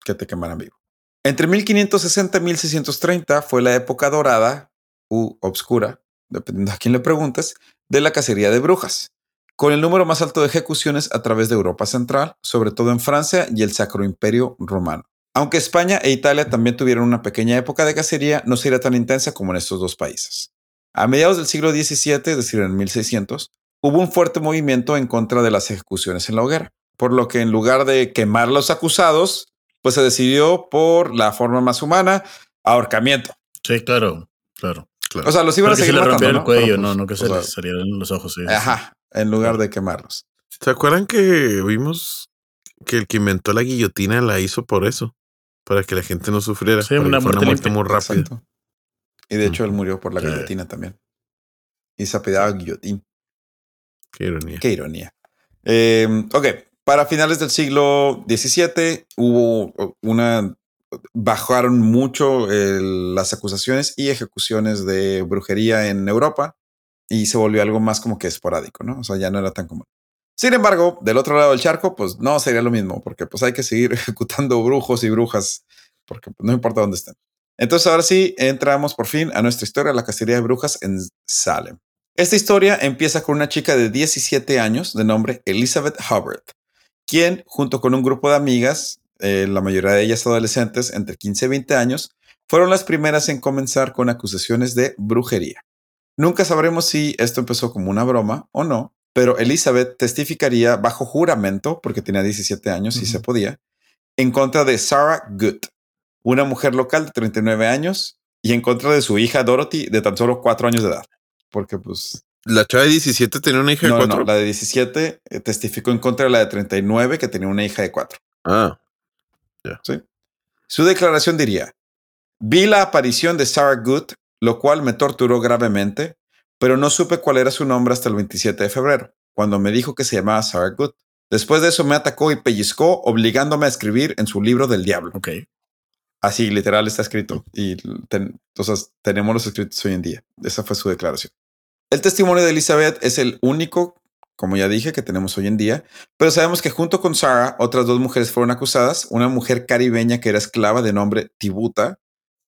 que te quemaran vivo. Entre 1560 y 1630 fue la época dorada u obscura, dependiendo a quién le preguntes, de la cacería de brujas con el número más alto de ejecuciones a través de Europa Central, sobre todo en Francia y el Sacro Imperio Romano. Aunque España e Italia también tuvieron una pequeña época de cacería, no sería tan intensa como en estos dos países. A mediados del siglo XVII, es decir, en 1600, hubo un fuerte movimiento en contra de las ejecuciones en la hoguera, por lo que en lugar de quemar a los acusados, pues se decidió por la forma más humana, ahorcamiento. Sí, claro, claro. O sea, los iban a seguir se matando, el cuello, no, no que se les salieran los ojos. Ajá, en lugar de quemarlos. ¿Se acuerdan que vimos que el que inventó la guillotina la hizo por eso? Para que la gente no sufriera. Sí, una muerte, muy rápida. Y de hecho él murió por la guillotina también. y se apellidaba Guillotín. Qué ironía. Qué ironía. Eh, ok, para finales del siglo XVII hubo una... Bajaron mucho las acusaciones y ejecuciones de brujería en Europa y se volvió algo más como que esporádico, ¿no? O sea, ya no era tan común. Sin embargo, del otro lado del charco, pues no sería lo mismo, porque pues hay que seguir ejecutando brujos y brujas, porque pues, no importa dónde estén. Entonces ahora sí, entramos por fin a nuestra historia, la cacería de brujas en Salem. Esta historia empieza con una chica de 17 años de nombre Elizabeth Hubbard, quien junto con un grupo de amigas, eh, la mayoría de ellas adolescentes entre 15 y 20 años, fueron las primeras en comenzar con acusaciones de brujería. Nunca sabremos si esto empezó como una broma o no, pero Elizabeth testificaría bajo juramento, porque tenía 17 años y se podía, en contra de Sarah Good, una mujer local de 39 años, y en contra de su hija Dorothy de tan solo 4 años de edad. Porque pues La chava de 17 tenía una hija de no, no, cuatro. la de 17 eh, testificó en contra de la de 39 que tenía una hija de 4. Ah, Su declaración diría, vi la aparición de Sarah Good, lo cual me torturó gravemente, pero no supe cuál era su nombre hasta el 27 de febrero, cuando me dijo que se llamaba Sarah Good. Después de eso me atacó y pellizcó, obligándome a escribir en su libro del diablo. Ok. Así literal está escrito. Y ten- entonces tenemos los escritos hoy en día. Esa fue su declaración. El testimonio de Elizabeth es el único, como ya dije, que tenemos hoy en día. Pero sabemos que junto con Sarah, otras dos mujeres fueron acusadas. Una mujer caribeña que era esclava de nombre Tibuta,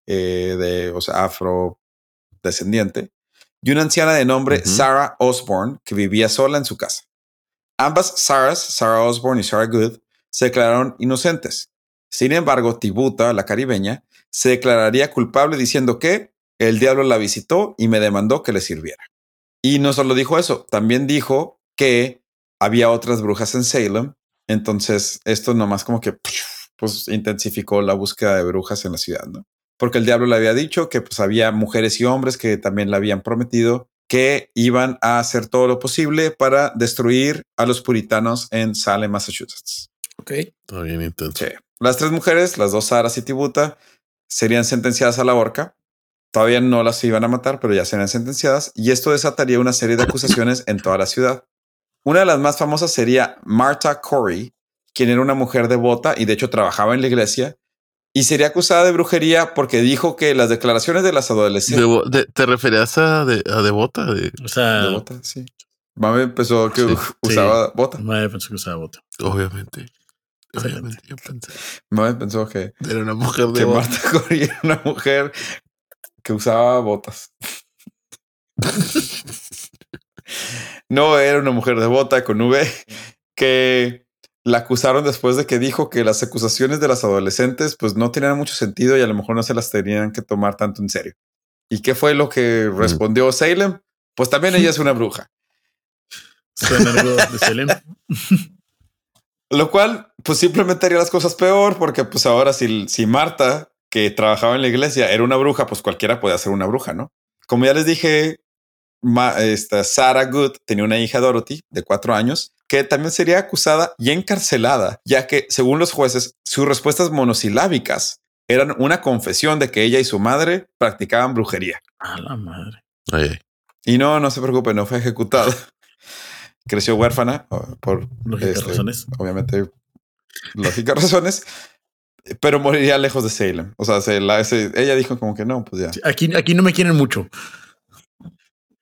eh, de, o sea, afrodescendiente. Y una anciana de nombre. Sarah Osborne, que vivía sola en su casa. Ambas Sarahs, Sarah Osborne y Sarah Good, se declararon inocentes. Sin embargo, Tibuta, la caribeña, se declararía culpable diciendo que el diablo la visitó y me demandó que le sirviera. Y no solo dijo eso, también dijo que había otras brujas en Salem. Entonces, esto nomás como que pues, intensificó la búsqueda de brujas en la ciudad, ¿no? Porque el diablo le había dicho que pues, había mujeres y hombres que también le habían prometido que iban a hacer todo lo posible para destruir a los puritanos en Salem, Massachusetts. Ok. está bien intenso. Sí. Las tres mujeres, las dos Saras y Tibuta, serían sentenciadas a la horca. Todavía no las iban a matar, pero ya serían sentenciadas. Y esto desataría una serie de acusaciones en toda la ciudad. Una de las más famosas sería Martha Corey, quien era una mujer devota y de hecho trabajaba en la iglesia. Y sería acusada de brujería porque dijo que las declaraciones de las adolescentes... Debo- de- ¿Te referías a, de, a devota? De, O sea, Devota, sí. Mami empezó que Sí, usaba bota. madre pensó que usaba bota. obviamente. Obviamente. Yo pensé. Pensó que, Era una mujer que devota. Martha Corey era una mujer que usaba botas. no era una mujer devota con V que la acusaron después de que dijo que las acusaciones de las adolescentes pues no tenían mucho sentido y a lo mejor no se las tenían que tomar tanto en serio. ¿Y qué fue lo que respondió Salem? Pues también ella es una bruja. Suena algo de Salem. Lo cual, pues simplemente haría las cosas peor, porque pues ahora si, si Marta, que trabajaba en la iglesia, era una bruja, pues cualquiera puede ser una bruja, ¿no? Como ya les dije, Ma- esta Sarah Good tenía una hija Dorothy de cuatro años que también sería acusada y encarcelada, ya que según los jueces, sus respuestas monosilábicas eran una confesión de que ella y su madre practicaban brujería. A la madre. Ay, ay. Y no, no se preocupe, no fue ejecutada. Creció huérfana por Lógicas este, razones. obviamente lógicas razones, pero moriría lejos de Salem. O sea, se la- se- ella dijo como que no, pues ya. Aquí, aquí no me quieren mucho.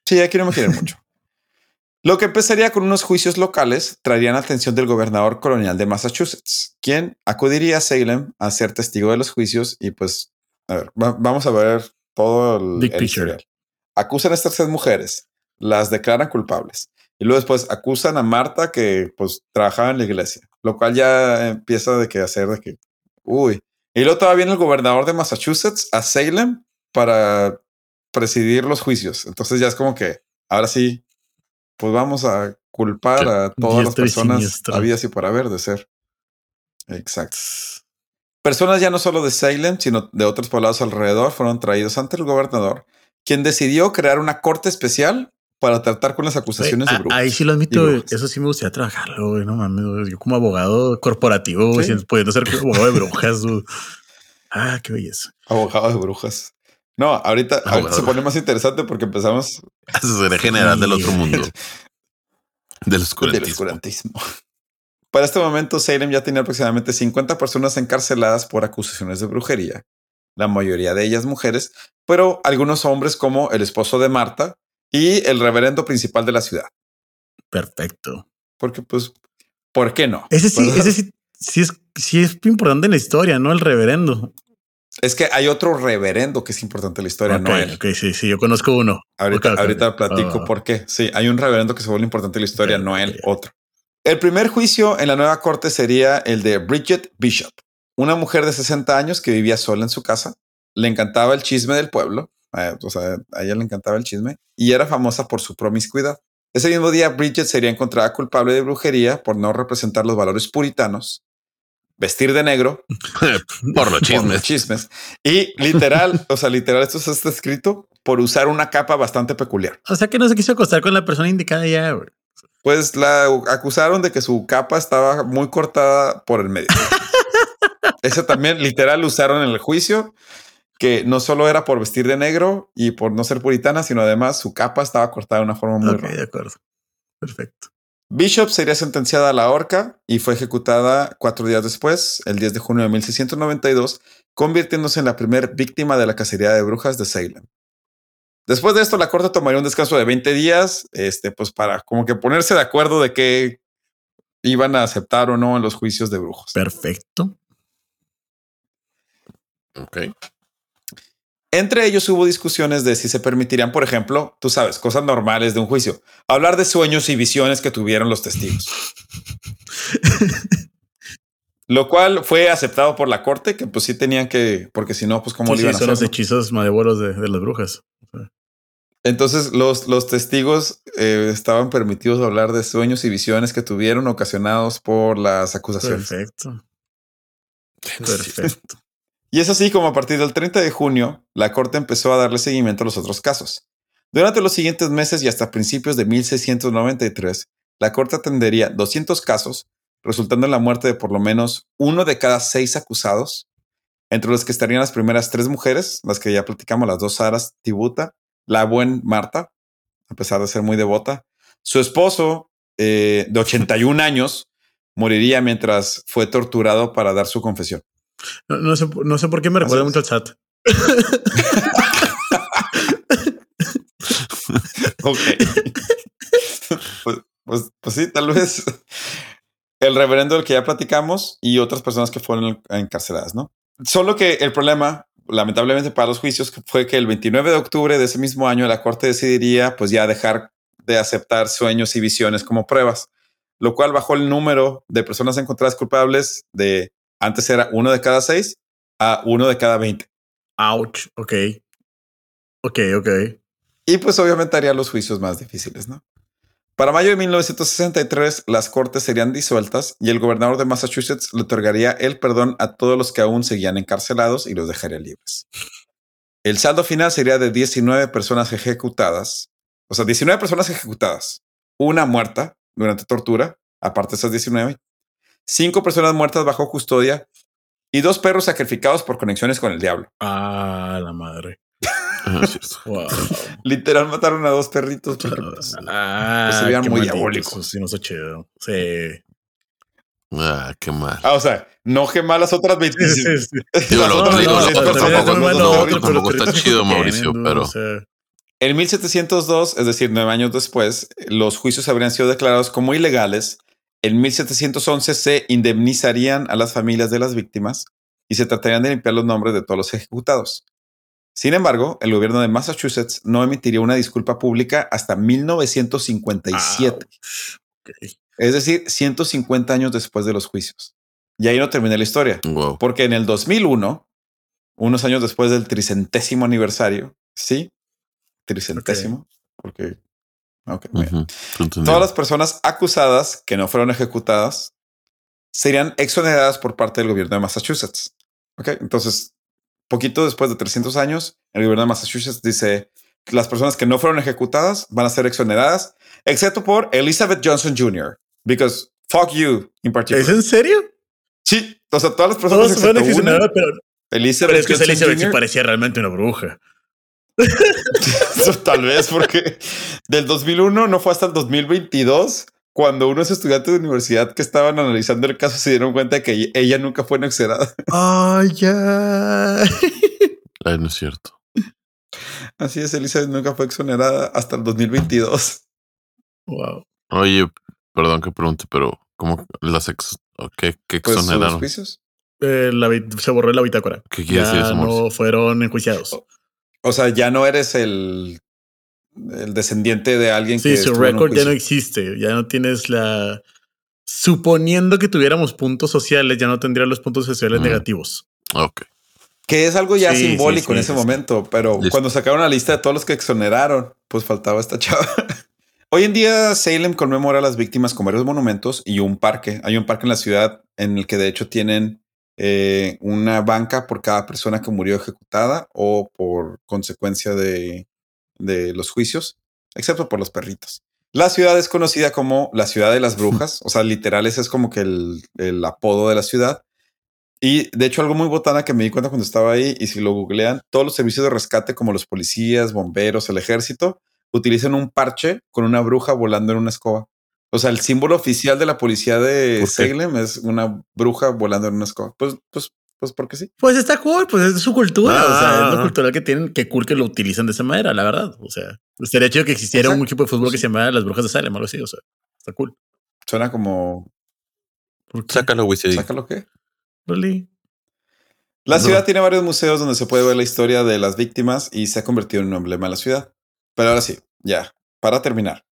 Sí, aquí no me quieren mucho. Lo que empezaría con unos juicios locales traerían la atención del gobernador colonial de Massachusetts, quien acudiría a Salem a ser testigo de los juicios y pues, a ver, va- vamos a ver todo el, Big el picture. historial. Acusan a estas tres mujeres, las declaran culpables y luego después acusan a Marta que pues trabajaba en la iglesia, lo cual ya empieza de que hacer de que, uy. Y luego todavía viene el gobernador de Massachusetts a Salem para presidir los juicios. Entonces ya es como que ahora sí, pues vamos a culpar a todas las personas habidas y por haber de ser. Exacto. Personas ya no solo de Salem, sino de otros poblados alrededor fueron traídos ante el gobernador, quien decidió crear una corte especial para tratar con las acusaciones de brujas. Ahí sí lo admito. Eso sí me gustaría trabajarlo, güey. No mames, güey. Yo como abogado corporativo, Sí. pudiendo ser abogado de brujas, güey. Ah, qué belleza. Abogado de brujas. No, ahorita, se pone más interesante porque empezamos Asesor general del otro mundo. Del oscurantismo. Del oscurantismo. Para este momento, Salem ya tenía aproximadamente 50 personas encarceladas por acusaciones de brujería, la mayoría de ellas mujeres, pero algunos hombres como el esposo de Marta y el reverendo principal de la ciudad. Perfecto. Porque, pues, ¿por qué no? Ese sí, ¿Verdad? ese sí, sí es, sí es importante en la historia, ¿no? El reverendo. Es que hay otro reverendo que es importante en la historia, no él. ok, sí, sí, yo conozco uno. Ahorita, ahorita platico Ah, por qué. Sí, hay un reverendo que se vuelve importante en la historia, no él, otro. El primer juicio en la nueva corte sería el de Bridget Bishop, una mujer de 60 años que vivía sola en su casa. Le encantaba el chisme del pueblo. Eh, o sea, a ella le encantaba el chisme y era famosa por su promiscuidad. Ese mismo día, Bridget sería encontrada culpable de brujería por no representar los valores puritanos, vestir de negro Por los por chismes. los chismes y literal, o sea, literal, esto está escrito por usar una capa bastante peculiar. O sea que no se quiso acostar con la persona indicada ya. Pues la acusaron de que su capa estaba muy cortada por el medio. Eso también literal usaron en el juicio, que no solo era por vestir de negro y por no ser puritana, sino además su capa estaba cortada de una forma muy Ok, rara. de acuerdo. Perfecto. Bishop sería sentenciada a la horca y fue ejecutada cuatro días después, el 10 de junio de 1692, convirtiéndose en la primer víctima de la cacería de brujas de Salem. Después de esto, la corte tomaría un descanso de 20 días, este, pues para como que ponerse de acuerdo de qué iban a aceptar o no en los juicios de brujos. Perfecto. Ok. Entre ellos hubo discusiones de si se permitirían, por ejemplo, tú sabes, cosas normales de un juicio, hablar de sueños y visiones que tuvieron los testigos. Lo cual fue aceptado por la corte, que pues sí tenían que, porque si no, pues cómo Sí, iban son los hacer. hechizos malévolos de, de las brujas. Entonces los, los testigos eh, estaban permitidos hablar de sueños y visiones que tuvieron ocasionados por las acusaciones. Perfecto. Perfecto. Y es así como a partir del 30 de junio, la corte empezó a darle seguimiento a los otros casos. Durante los siguientes meses y hasta principios de 1693, la corte atendería 200 casos, resultando en la muerte de por lo menos uno de cada seis acusados, entre los que estarían las primeras tres mujeres, las que ya platicamos, las dos Saras Tibuta, la buen Marta, a pesar de ser muy devota, su esposo eh, de 81 años moriría mientras fue torturado para dar su confesión. No, no sé, no sé por qué me recuerda mucho al SAT. Ok. pues, pues, pues sí, tal vez el reverendo del que ya platicamos y otras personas que fueron encarceladas, ¿no? Solo que el problema, lamentablemente para los juicios, fue que el 29 de octubre de ese mismo año la corte decidiría pues ya dejar de aceptar sueños y visiones como pruebas, lo cual bajó el número de personas encontradas culpables de antes era uno de cada seis a uno de cada 20. Ouch. Ok. Ok, ok. Y pues obviamente haría los juicios más difíciles, ¿no? Para mayo de 1963, las cortes serían disueltas y el gobernador de Massachusetts le otorgaría el perdón a todos los que aún seguían encarcelados y los dejaría libres. El saldo final sería de 19 personas ejecutadas, o sea, 19 personas ejecutadas, una muerta durante tortura, aparte de esas 19, cinco personas muertas bajo custodia y dos perros sacrificados por conexiones con el diablo. Ah, la madre. Ah. Wow. Literal mataron a dos perritos. pues, Ah, se veían muy diabólicos. Sí, no está chido. Sí. Ah, qué mal. Ah, o sea, no quemar las otras Sí, 25. sí, sí. Digo, Las lo otras otro, digo, lo 200 otro personas tampoco, no, no, no, no, no, tampoco está chido, Mauricio, pero En 1702, es decir, nueve años después, los juicios habrían sido declarados como ilegales. En 1711 se indemnizarían a las familias de las víctimas y se tratarían de limpiar los nombres de todos los ejecutados. Sin embargo, el gobierno de Massachusetts no emitiría una disculpa pública hasta 1957, Ok. es decir, 150 años después de los juicios. Y ahí no termina la historia. wow. Porque en el 2001, unos años después del tricentésimo aniversario, sí, tricentésimo, porque ok, muy bien. Ujú, entendido. todas las personas acusadas que no fueron ejecutadas serían exoneradas por parte del gobierno de Massachusetts. Ok, entonces, poquito después de 300 años, el gobierno de Massachusetts dice que las personas que no fueron ejecutadas van a ser exoneradas, excepto por Elizabeth Johnson Jr., because fuck you in particular. ¿Es en serio? Sí, o sea, todas las personas Todos fueron exonerados, pero, Elizabeth pero es que Johnson Elizabeth sí Jr. parecía realmente una bruja. Tal vez porque del 2001 no fue hasta el 2022 cuando unos estudiantes de universidad que estaban analizando el caso se dieron cuenta de que ella nunca fue exonerada. Ay, ya. No es cierto. Así es, Elizabeth nunca fue exonerada hasta el 2022. Wow. Oye, perdón que pregunte, pero ¿cómo las ex qué, qué Pues, exoneraron? Eh, la bit- se borró la bitácora. ¿Qué quiere decir eso, no fueron enjuiciados. O sea, ya no eres el, el descendiente de alguien Sí, que su en un récord ya no existe. Ya no tienes la. Suponiendo que tuviéramos puntos sociales, ya no tendría los puntos sociales Mm. negativos. Ok. Que es algo ya Sí, sí, simbólico en sí, ese sí, sí. momento, pero Listo. cuando sacaron la lista de todos los que exoneraron, pues faltaba esta chava. Hoy en día Salem conmemora a las víctimas con varios monumentos y un parque. Hay un parque en la ciudad en el que de hecho tienen eh, una banca por cada persona que murió ejecutada o por consecuencia de, de los juicios, excepto por los perritos. La ciudad es conocida como la ciudad de las brujas, o sea, literal ese es como que el, el apodo de la ciudad. Y de hecho algo muy botana que me di cuenta cuando estaba ahí y si lo googlean, todos los servicios de rescate como los policías, bomberos, el ejército, utilizan un parche con una bruja volando en una escoba. O sea, el símbolo oficial de la policía de. Salem es una bruja volando en una escoba. Pues, pues, pues porque sí. Pues está cool, pues es su cultura. o sea, es Ah. lo cultural que tienen. Qué cool que lo utilizan de esa manera, la verdad. O sea, estaría chido que existiera un equipo de fútbol que se llamara Las Brujas de Salem, algo así. O sea, está cool. Suena como. Sácalo, güey. sácalo qué. Really? La No. ciudad tiene varios museos donde se puede ver la historia de las víctimas y se ha convertido en un emblema de la ciudad. Pero ahora sí, ya, para terminar.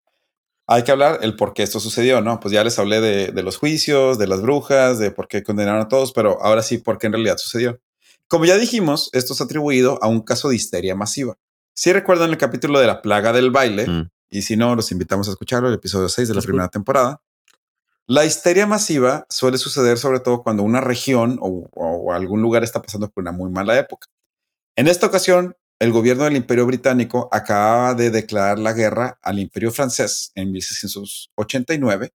Hay que hablar el por qué esto sucedió, ¿no? Pues ya les hablé de, de los juicios, de las brujas, de por qué condenaron a todos, pero ahora sí, por qué en realidad sucedió. Como ya dijimos, esto es atribuido a un caso de histeria masiva. Si recuerdan el capítulo de la plaga del baile, Mm. y si no, los invitamos a escucharlo, el episodio 6 de la primera temporada. La histeria masiva suele suceder sobre todo cuando una región o, o algún lugar está pasando por una muy mala época. En esta ocasión, el gobierno del Imperio Británico acababa de declarar la guerra al Imperio francés en 1689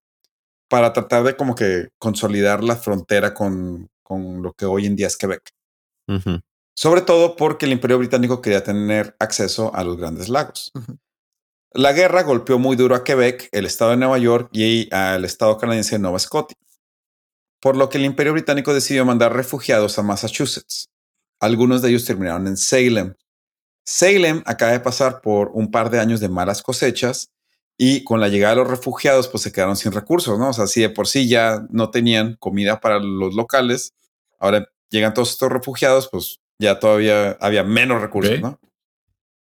para tratar de como que consolidar la frontera con, con lo que hoy en día es Quebec. Sobre todo porque el Imperio Británico quería tener acceso a los grandes lagos. La guerra golpeó muy duro a Quebec, el estado de Nueva York y al estado canadiense de Nueva Escocia. Por lo que el Imperio Británico decidió mandar refugiados a Massachusetts. Algunos de ellos terminaron en Salem. Salem acaba de pasar por un par de años de malas cosechas y con la llegada de los refugiados pues se quedaron sin recursos, ¿no? O sea, si de por sí ya no tenían comida para los locales, ahora llegan todos estos refugiados, pues ya todavía había menos recursos. ¿no?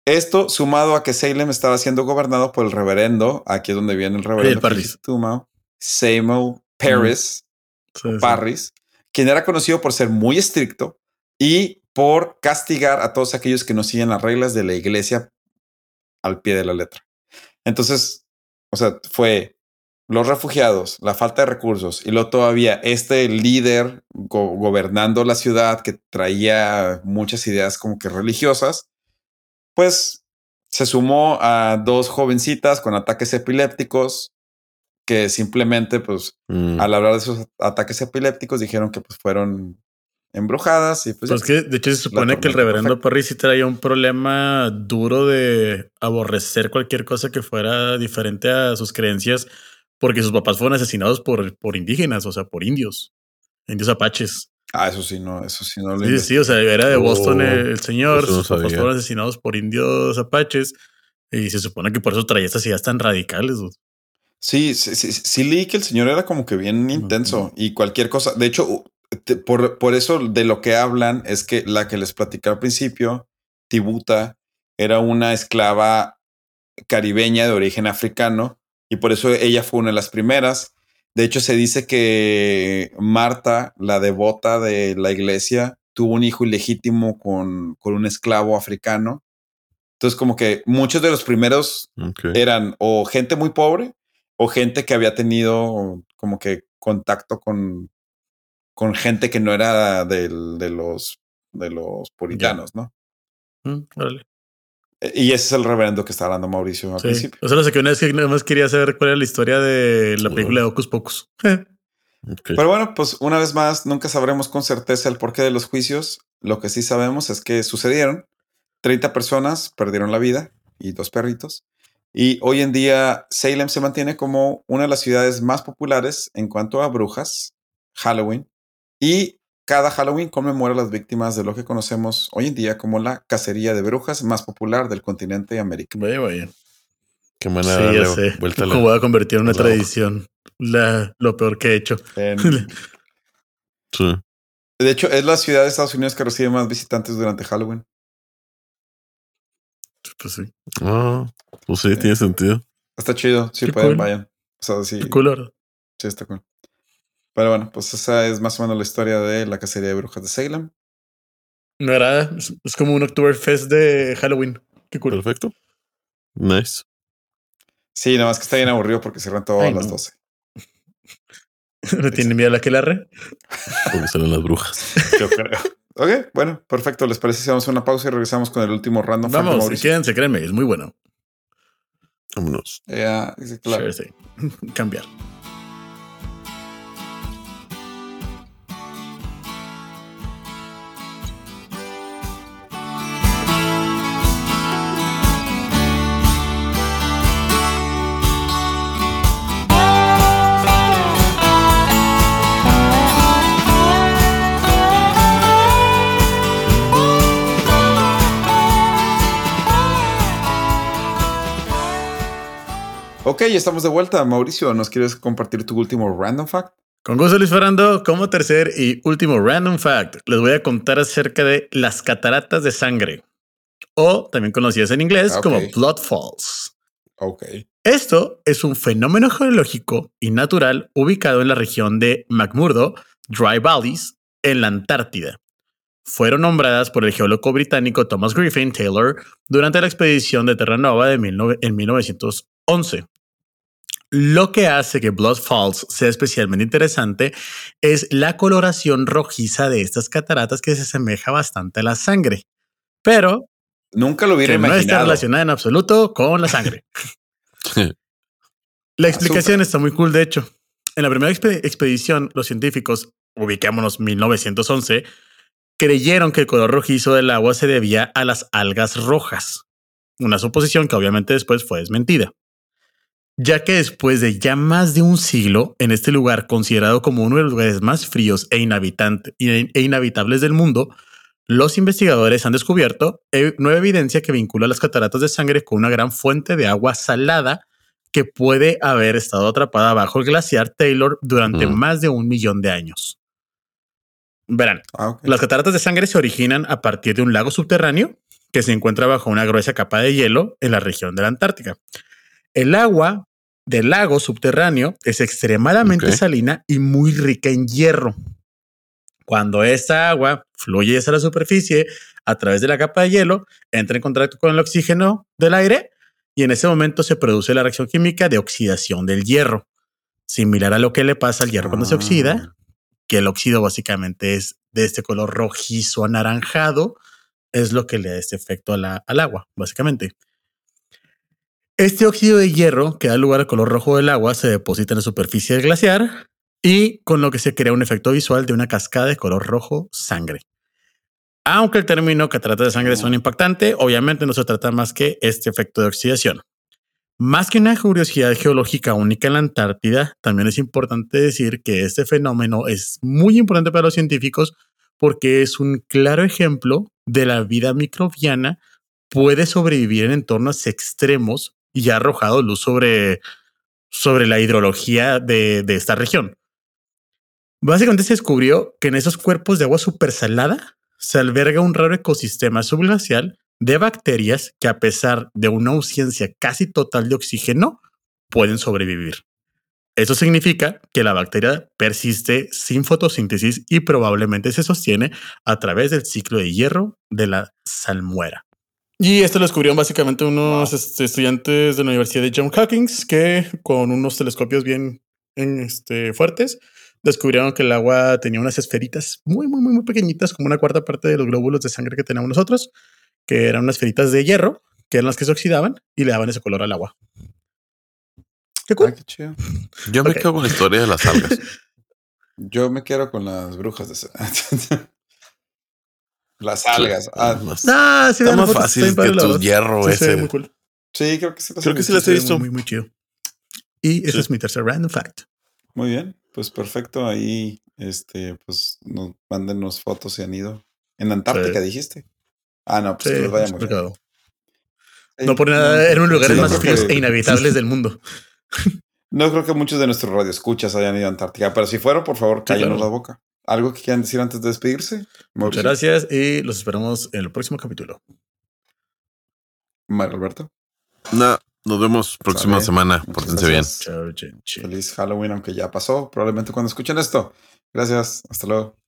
Esto sumado a que Salem estaba siendo gobernado por el reverendo, aquí es donde viene el reverendo Parris. Samuel Parris, Sí, sí. Parris, quien era conocido por ser muy estricto y por castigar a todos aquellos que no siguen las reglas de la iglesia al pie de la letra. Entonces, o sea, fue los refugiados, la falta de recursos y luego todavía este líder go- gobernando la ciudad que traía muchas ideas como que religiosas, pues se sumó a dos jovencitas con ataques epilépticos que simplemente pues Mm. al hablar de esos ataques epilépticos dijeron que pues fueron embrujadas y pues, Pues ya. que de hecho se supone que el reverendo perfecta. Parry sí traía un problema duro de aborrecer cualquier cosa que fuera diferente a sus creencias, porque sus papás fueron asesinados por, por indígenas, o sea, por indios, indios apaches. ah eso sí no eso sí no Sí, sí, o sea, era de Boston Oh, el, el señor, no sus papás fueron asesinados por indios apaches y se supone que por eso traía estas ideas tan radicales. güey. sí, sí, sí, sí leí que el señor era como que bien intenso y cualquier cosa de hecho te- por, por eso de lo que hablan es que la que les platicé al principio Tibuta era una esclava caribeña de origen africano y por eso ella fue una de las primeras. De hecho, se dice que Marta, la devota de la iglesia, tuvo un hijo ilegítimo con, con un esclavo africano. Entonces, como que muchos de los primeros eran o gente muy pobre o gente que había tenido como que contacto con, con gente que no era del- de los de los puritanos, ¿no? Mm, órale. E- Y ese es el reverendo que está hablando Mauricio al Sí. principio. O sea, lo sé que una vez que nada más quería saber cuál era la historia de la película de Ocus Pocus. Pero bueno, pues una vez más, nunca sabremos con certeza el porqué de los juicios. Lo que sí sabemos es que sucedieron. 30 personas perdieron la vida y dos perritos. Y hoy en día Salem se mantiene como una de las ciudades más populares en cuanto a brujas, Halloween. Y cada Halloween conmemora a las víctimas de lo que conocemos hoy en día como la cacería de brujas más popular del continente americano. Vaya, vaya. Qué manera Sí, de ya sé. vuelta a la- ¿Cómo voy a convertir en una la tradición? La, lo peor que he hecho. En- Sí. de hecho, es la ciudad de Estados Unidos que recibe más visitantes durante Halloween. Pues sí. Ah, pues sí, tiene sentido. Está chido, si Qué pueden, cool. vayan. O sea, sí, Qué cool, ¿verdad? sí está cool. Pero bueno, pues esa es más o menos la historia de la cacería de brujas de Salem. Me agrada. Es, es como un Oktoberfest de Halloween. Qué cool. Perfecto. Nice. Sí, nada más que está bien aburrido porque cierran todo a las no. 12. ¿Le tiene miedo a la que la re? Porque salen las brujas. Yo creo. Ok, bueno, perfecto. ¿Les parece si vamos a una pausa y regresamos con el último random Vamos, Mauricio? quédense, créanme, es muy bueno. Vámonos. Ya, sí, claro. Sure, sí. Cambiar. Ok, estamos de vuelta. Mauricio, ¿nos quieres compartir tu último random fact? Con gusto, Luis Fernando, como tercer y último random fact, les voy a contar acerca de las cataratas de sangre, o también conocidas en inglés Ah, como Blood Falls. Ok. Esto es un fenómeno geológico y natural ubicado en la región de McMurdo, Dry Valleys, en la Antártida. Fueron nombradas por el geólogo británico Thomas Griffin Taylor durante la expedición de Terra Nova de 19 en 1911. Lo que hace que Blood Falls sea especialmente interesante es la coloración rojiza de estas cataratas que se asemeja bastante a la sangre, pero Nunca lo hubiera que no está imaginado. relacionada en absoluto con la sangre. La explicación está muy cool, de hecho. En la primera expe- expedición, los científicos, ubicémonos 1911, creyeron que el color rojizo del agua se debía a las algas rojas. Una suposición que obviamente después fue desmentida. Ya que después de ya más de un siglo, en este lugar considerado como uno de los lugares más fríos e, inhabitante- e inhabitables del mundo, los investigadores han descubierto eh, nueva evidencia que vincula las cataratas de sangre con una gran fuente de agua salada que puede haber estado atrapada bajo el glaciar Taylor durante Mm. más de un millón de años. Verán, Ah, las cataratas de sangre se originan a partir de un lago subterráneo que se encuentra bajo una gruesa capa de hielo en la región de la Antártica. El agua del lago subterráneo es extremadamente salina y muy rica en hierro. Cuando esta agua fluye hacia la superficie a través de la capa de hielo, entra en contacto con el oxígeno del aire y en ese momento se produce la reacción química de oxidación del hierro, similar a lo que le pasa al hierro cuando se Ah. oxida, que el óxido básicamente es de este color rojizo anaranjado, es lo que le da este efecto a la- al agua, básicamente. Este óxido de hierro que da lugar al color rojo del agua se deposita en la superficie del glaciar y con lo que se crea un efecto visual de una cascada de color rojo sangre. Aunque el término cataratas de sangre suena impactante, obviamente no se trata más que este efecto de oxidación. Más que una curiosidad geológica única en la Antártida, también es importante decir que este fenómeno es muy importante para los científicos porque es un claro ejemplo de la vida microbiana puede sobrevivir en entornos extremos y ha arrojado luz sobre, sobre la hidrología de, de esta región. Básicamente se descubrió que en esos cuerpos de agua supersalada se alberga un raro ecosistema subglacial de bacterias que a pesar de una ausencia casi total de oxígeno pueden sobrevivir. Eso significa que la bacteria persiste sin fotosíntesis y probablemente se sostiene a través del ciclo de hierro de la salmuera. Y esto lo descubrieron básicamente unos este, estudiantes de la Universidad de Johns Hopkins que con unos telescopios bien en, este, fuertes descubrieron que el agua tenía unas esferitas muy, muy, muy, muy pequeñitas, como una cuarta parte de los glóbulos de sangre que tenemos nosotros, que eran unas esferitas de hierro, que eran las que se oxidaban y le daban ese color al agua. Qué cool. Qué chido. Yo me quedo con la historia de las algas. Yo me quiero con las brujas de Las algas. Ah, ah sí, está más fácil que tu hierro sí, ese. Muy cool. Sí, creo que sí. Creo que sí las he visto. Muy, muy chido. Y ese es mi tercer random fact. Muy bien, pues perfecto. Ahí, este, pues nos mándenos fotos si han ido. En Antártica dijiste. Ah, no, pues que les vaya muy bien. No por nada, era un lugar más fríos e inhabitables del mundo. No creo que muchos de nuestros radioescuchas hayan ido a Antártica, pero si fueron, por favor, cállenos la boca. ¿Algo que quieran decir antes de despedirse? Muchas gracias y los esperamos en el próximo capítulo. Mario Alberto. No, nos vemos próxima semana. Pórtense bien. Feliz Halloween, aunque ya pasó, probablemente cuando escuchen esto. Gracias. Hasta luego.